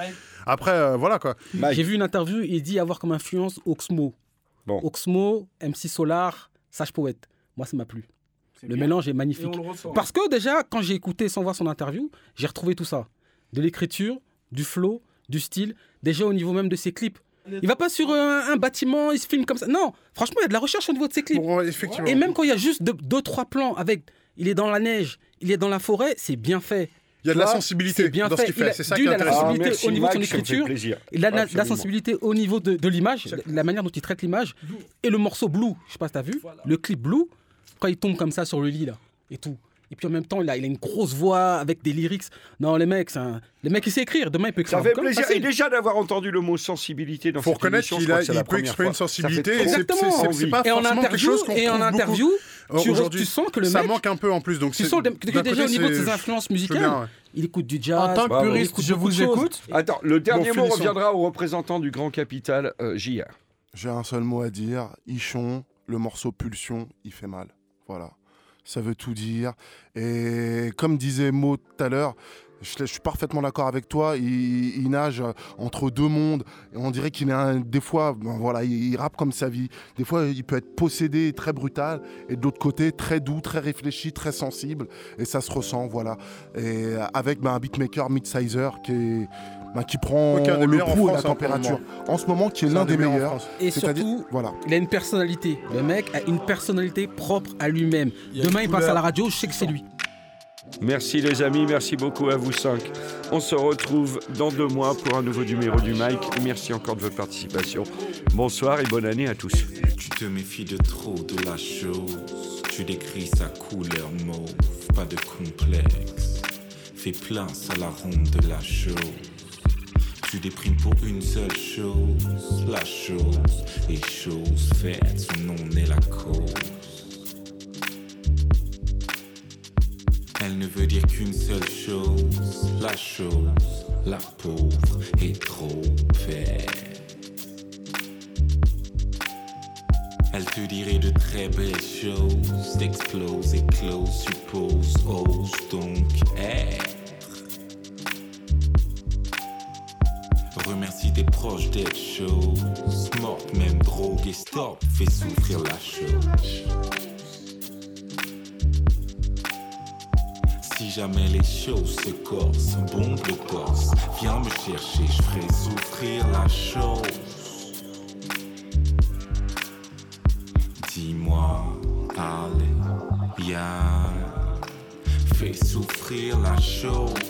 après euh, voilà quoi. J'ai vu une interview, il dit avoir comme influence Oxmo. Bon. Oxmo, MC Solar, Sage Poète. Moi, ça m'a plu. Le bien. mélange est Et magnifique. on le ressent. Parce que déjà, quand j'ai écouté sans voir son interview, j'ai retrouvé tout ça. De l'écriture, du flow, du style, déjà au niveau même de ses clips. Il va pas sur un, un bâtiment, il se filme comme ça. Non, franchement, il y a de la recherche au niveau de ses clips. Bon, effectivement. Et même quand il y a juste deux, deux, trois plans avec, il est dans la neige, il est dans la forêt, c'est bien fait. Il y a de la sensibilité bien dans ce fait. qu'il fait, Il a- c'est ça qui est il a la intéressant. Ah, sensibilité merci, au niveau de son écriture. Il a de la, la sensibilité au niveau de, de l'image, la, la manière dont il traite l'image. Et le morceau Blue, je sais pas si t'as vu, le clip Blue, quand il tombe comme ça sur le lit là, et tout. Et puis en même temps, il a, il a une grosse voix avec des lyrics. Non, les mecs, un... les mecs, il sait écrire. Demain, il peut écrire. Ça fait plaisir. facile. Et déjà d'avoir entendu le mot sensibilité dans Faut cette reconnaître qu'il il peut exprimer une. Ça sensibilité, trop et c'est- Exactement. c'est- pas et en forcément quelque interview, chose qu'on et en interview, tu, re- aujourd'hui. tu sens que le ça mec, manque un peu en plus. Donc tu sens que déjà côté, au niveau de ses influences musicales, il écoute du jazz. En tant que puriste, je vous écoute. Attends, le dernier mot reviendra au représentant du Grand Capital, euh, JR. J'ai un seul mot à dire. Ichon, le morceau Pulsion, il fait mal. Voilà. Ça veut tout dire. Et comme disait Mo tout à l'heure, je, suis parfaitement d'accord avec toi. Il, nage entre deux mondes. Et on dirait qu'il est un, des fois, ben voilà, il, il rappe comme sa vie. Des fois, il peut être possédé, très brutal, et de l'autre côté, très doux, très réfléchi, très sensible. Et ça se ressent, voilà. Et avec ben, un beatmaker mid-sizer qui est ben, qui prend le pouls et la hein, température. En ce moment, qui est l'un un des des meilleurs. Et surtout, voilà. il a une personnalité. Le mec a une personnalité propre à lui-même. Demain, il passe à la radio, je sais que c'est lui. Merci les amis, merci beaucoup à vous cinq. On se retrouve dans deux mois pour un nouveau numéro du Mike. Merci encore de votre participation. Bonsoir et bonne année à tous. Tu te méfies de trop de la chose. Tu décris sa couleur mauve, pas de complexe. Fais place à la ronde de la chose. Tu déprimes pour une seule chose, la chose. Et chose faite, son nom est la cause. Elle ne veut dire qu'une seule chose, la chose, la pauvre est trop belle. Elle te dirait de très belles choses, explose, éclose, suppose, ose donc être. Proches d'être choses, morte, même drogue et stop, fais souffrir la chose. Si jamais les choses se corsent, bombe le torse, viens me chercher, je ferai souffrir la chose. Dis-moi, allez, viens, fais souffrir la chose.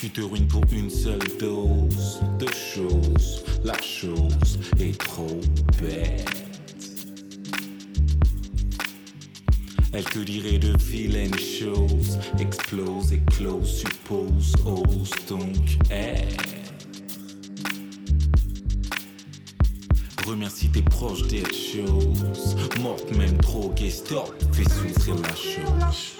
Tu te ruines pour une seule dose de choses, la chose est trop bête. Elle te dirait de vilaines choses, explose, éclose, suppose, ose donc être. Remercie tes proches d'être choses, morte même droguée, stop, fais souffrir la chose.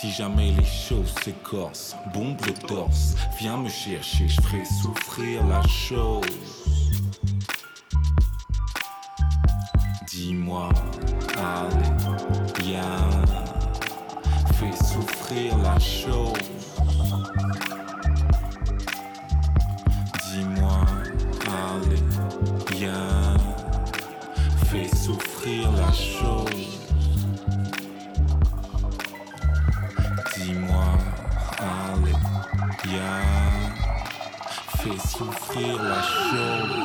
Si jamais les choses s'écorcent, bombe le torse, viens me chercher, je ferai souffrir la chose. Dis-moi, allez, viens, fais souffrir la chose. Viens, fais souffrir la chose.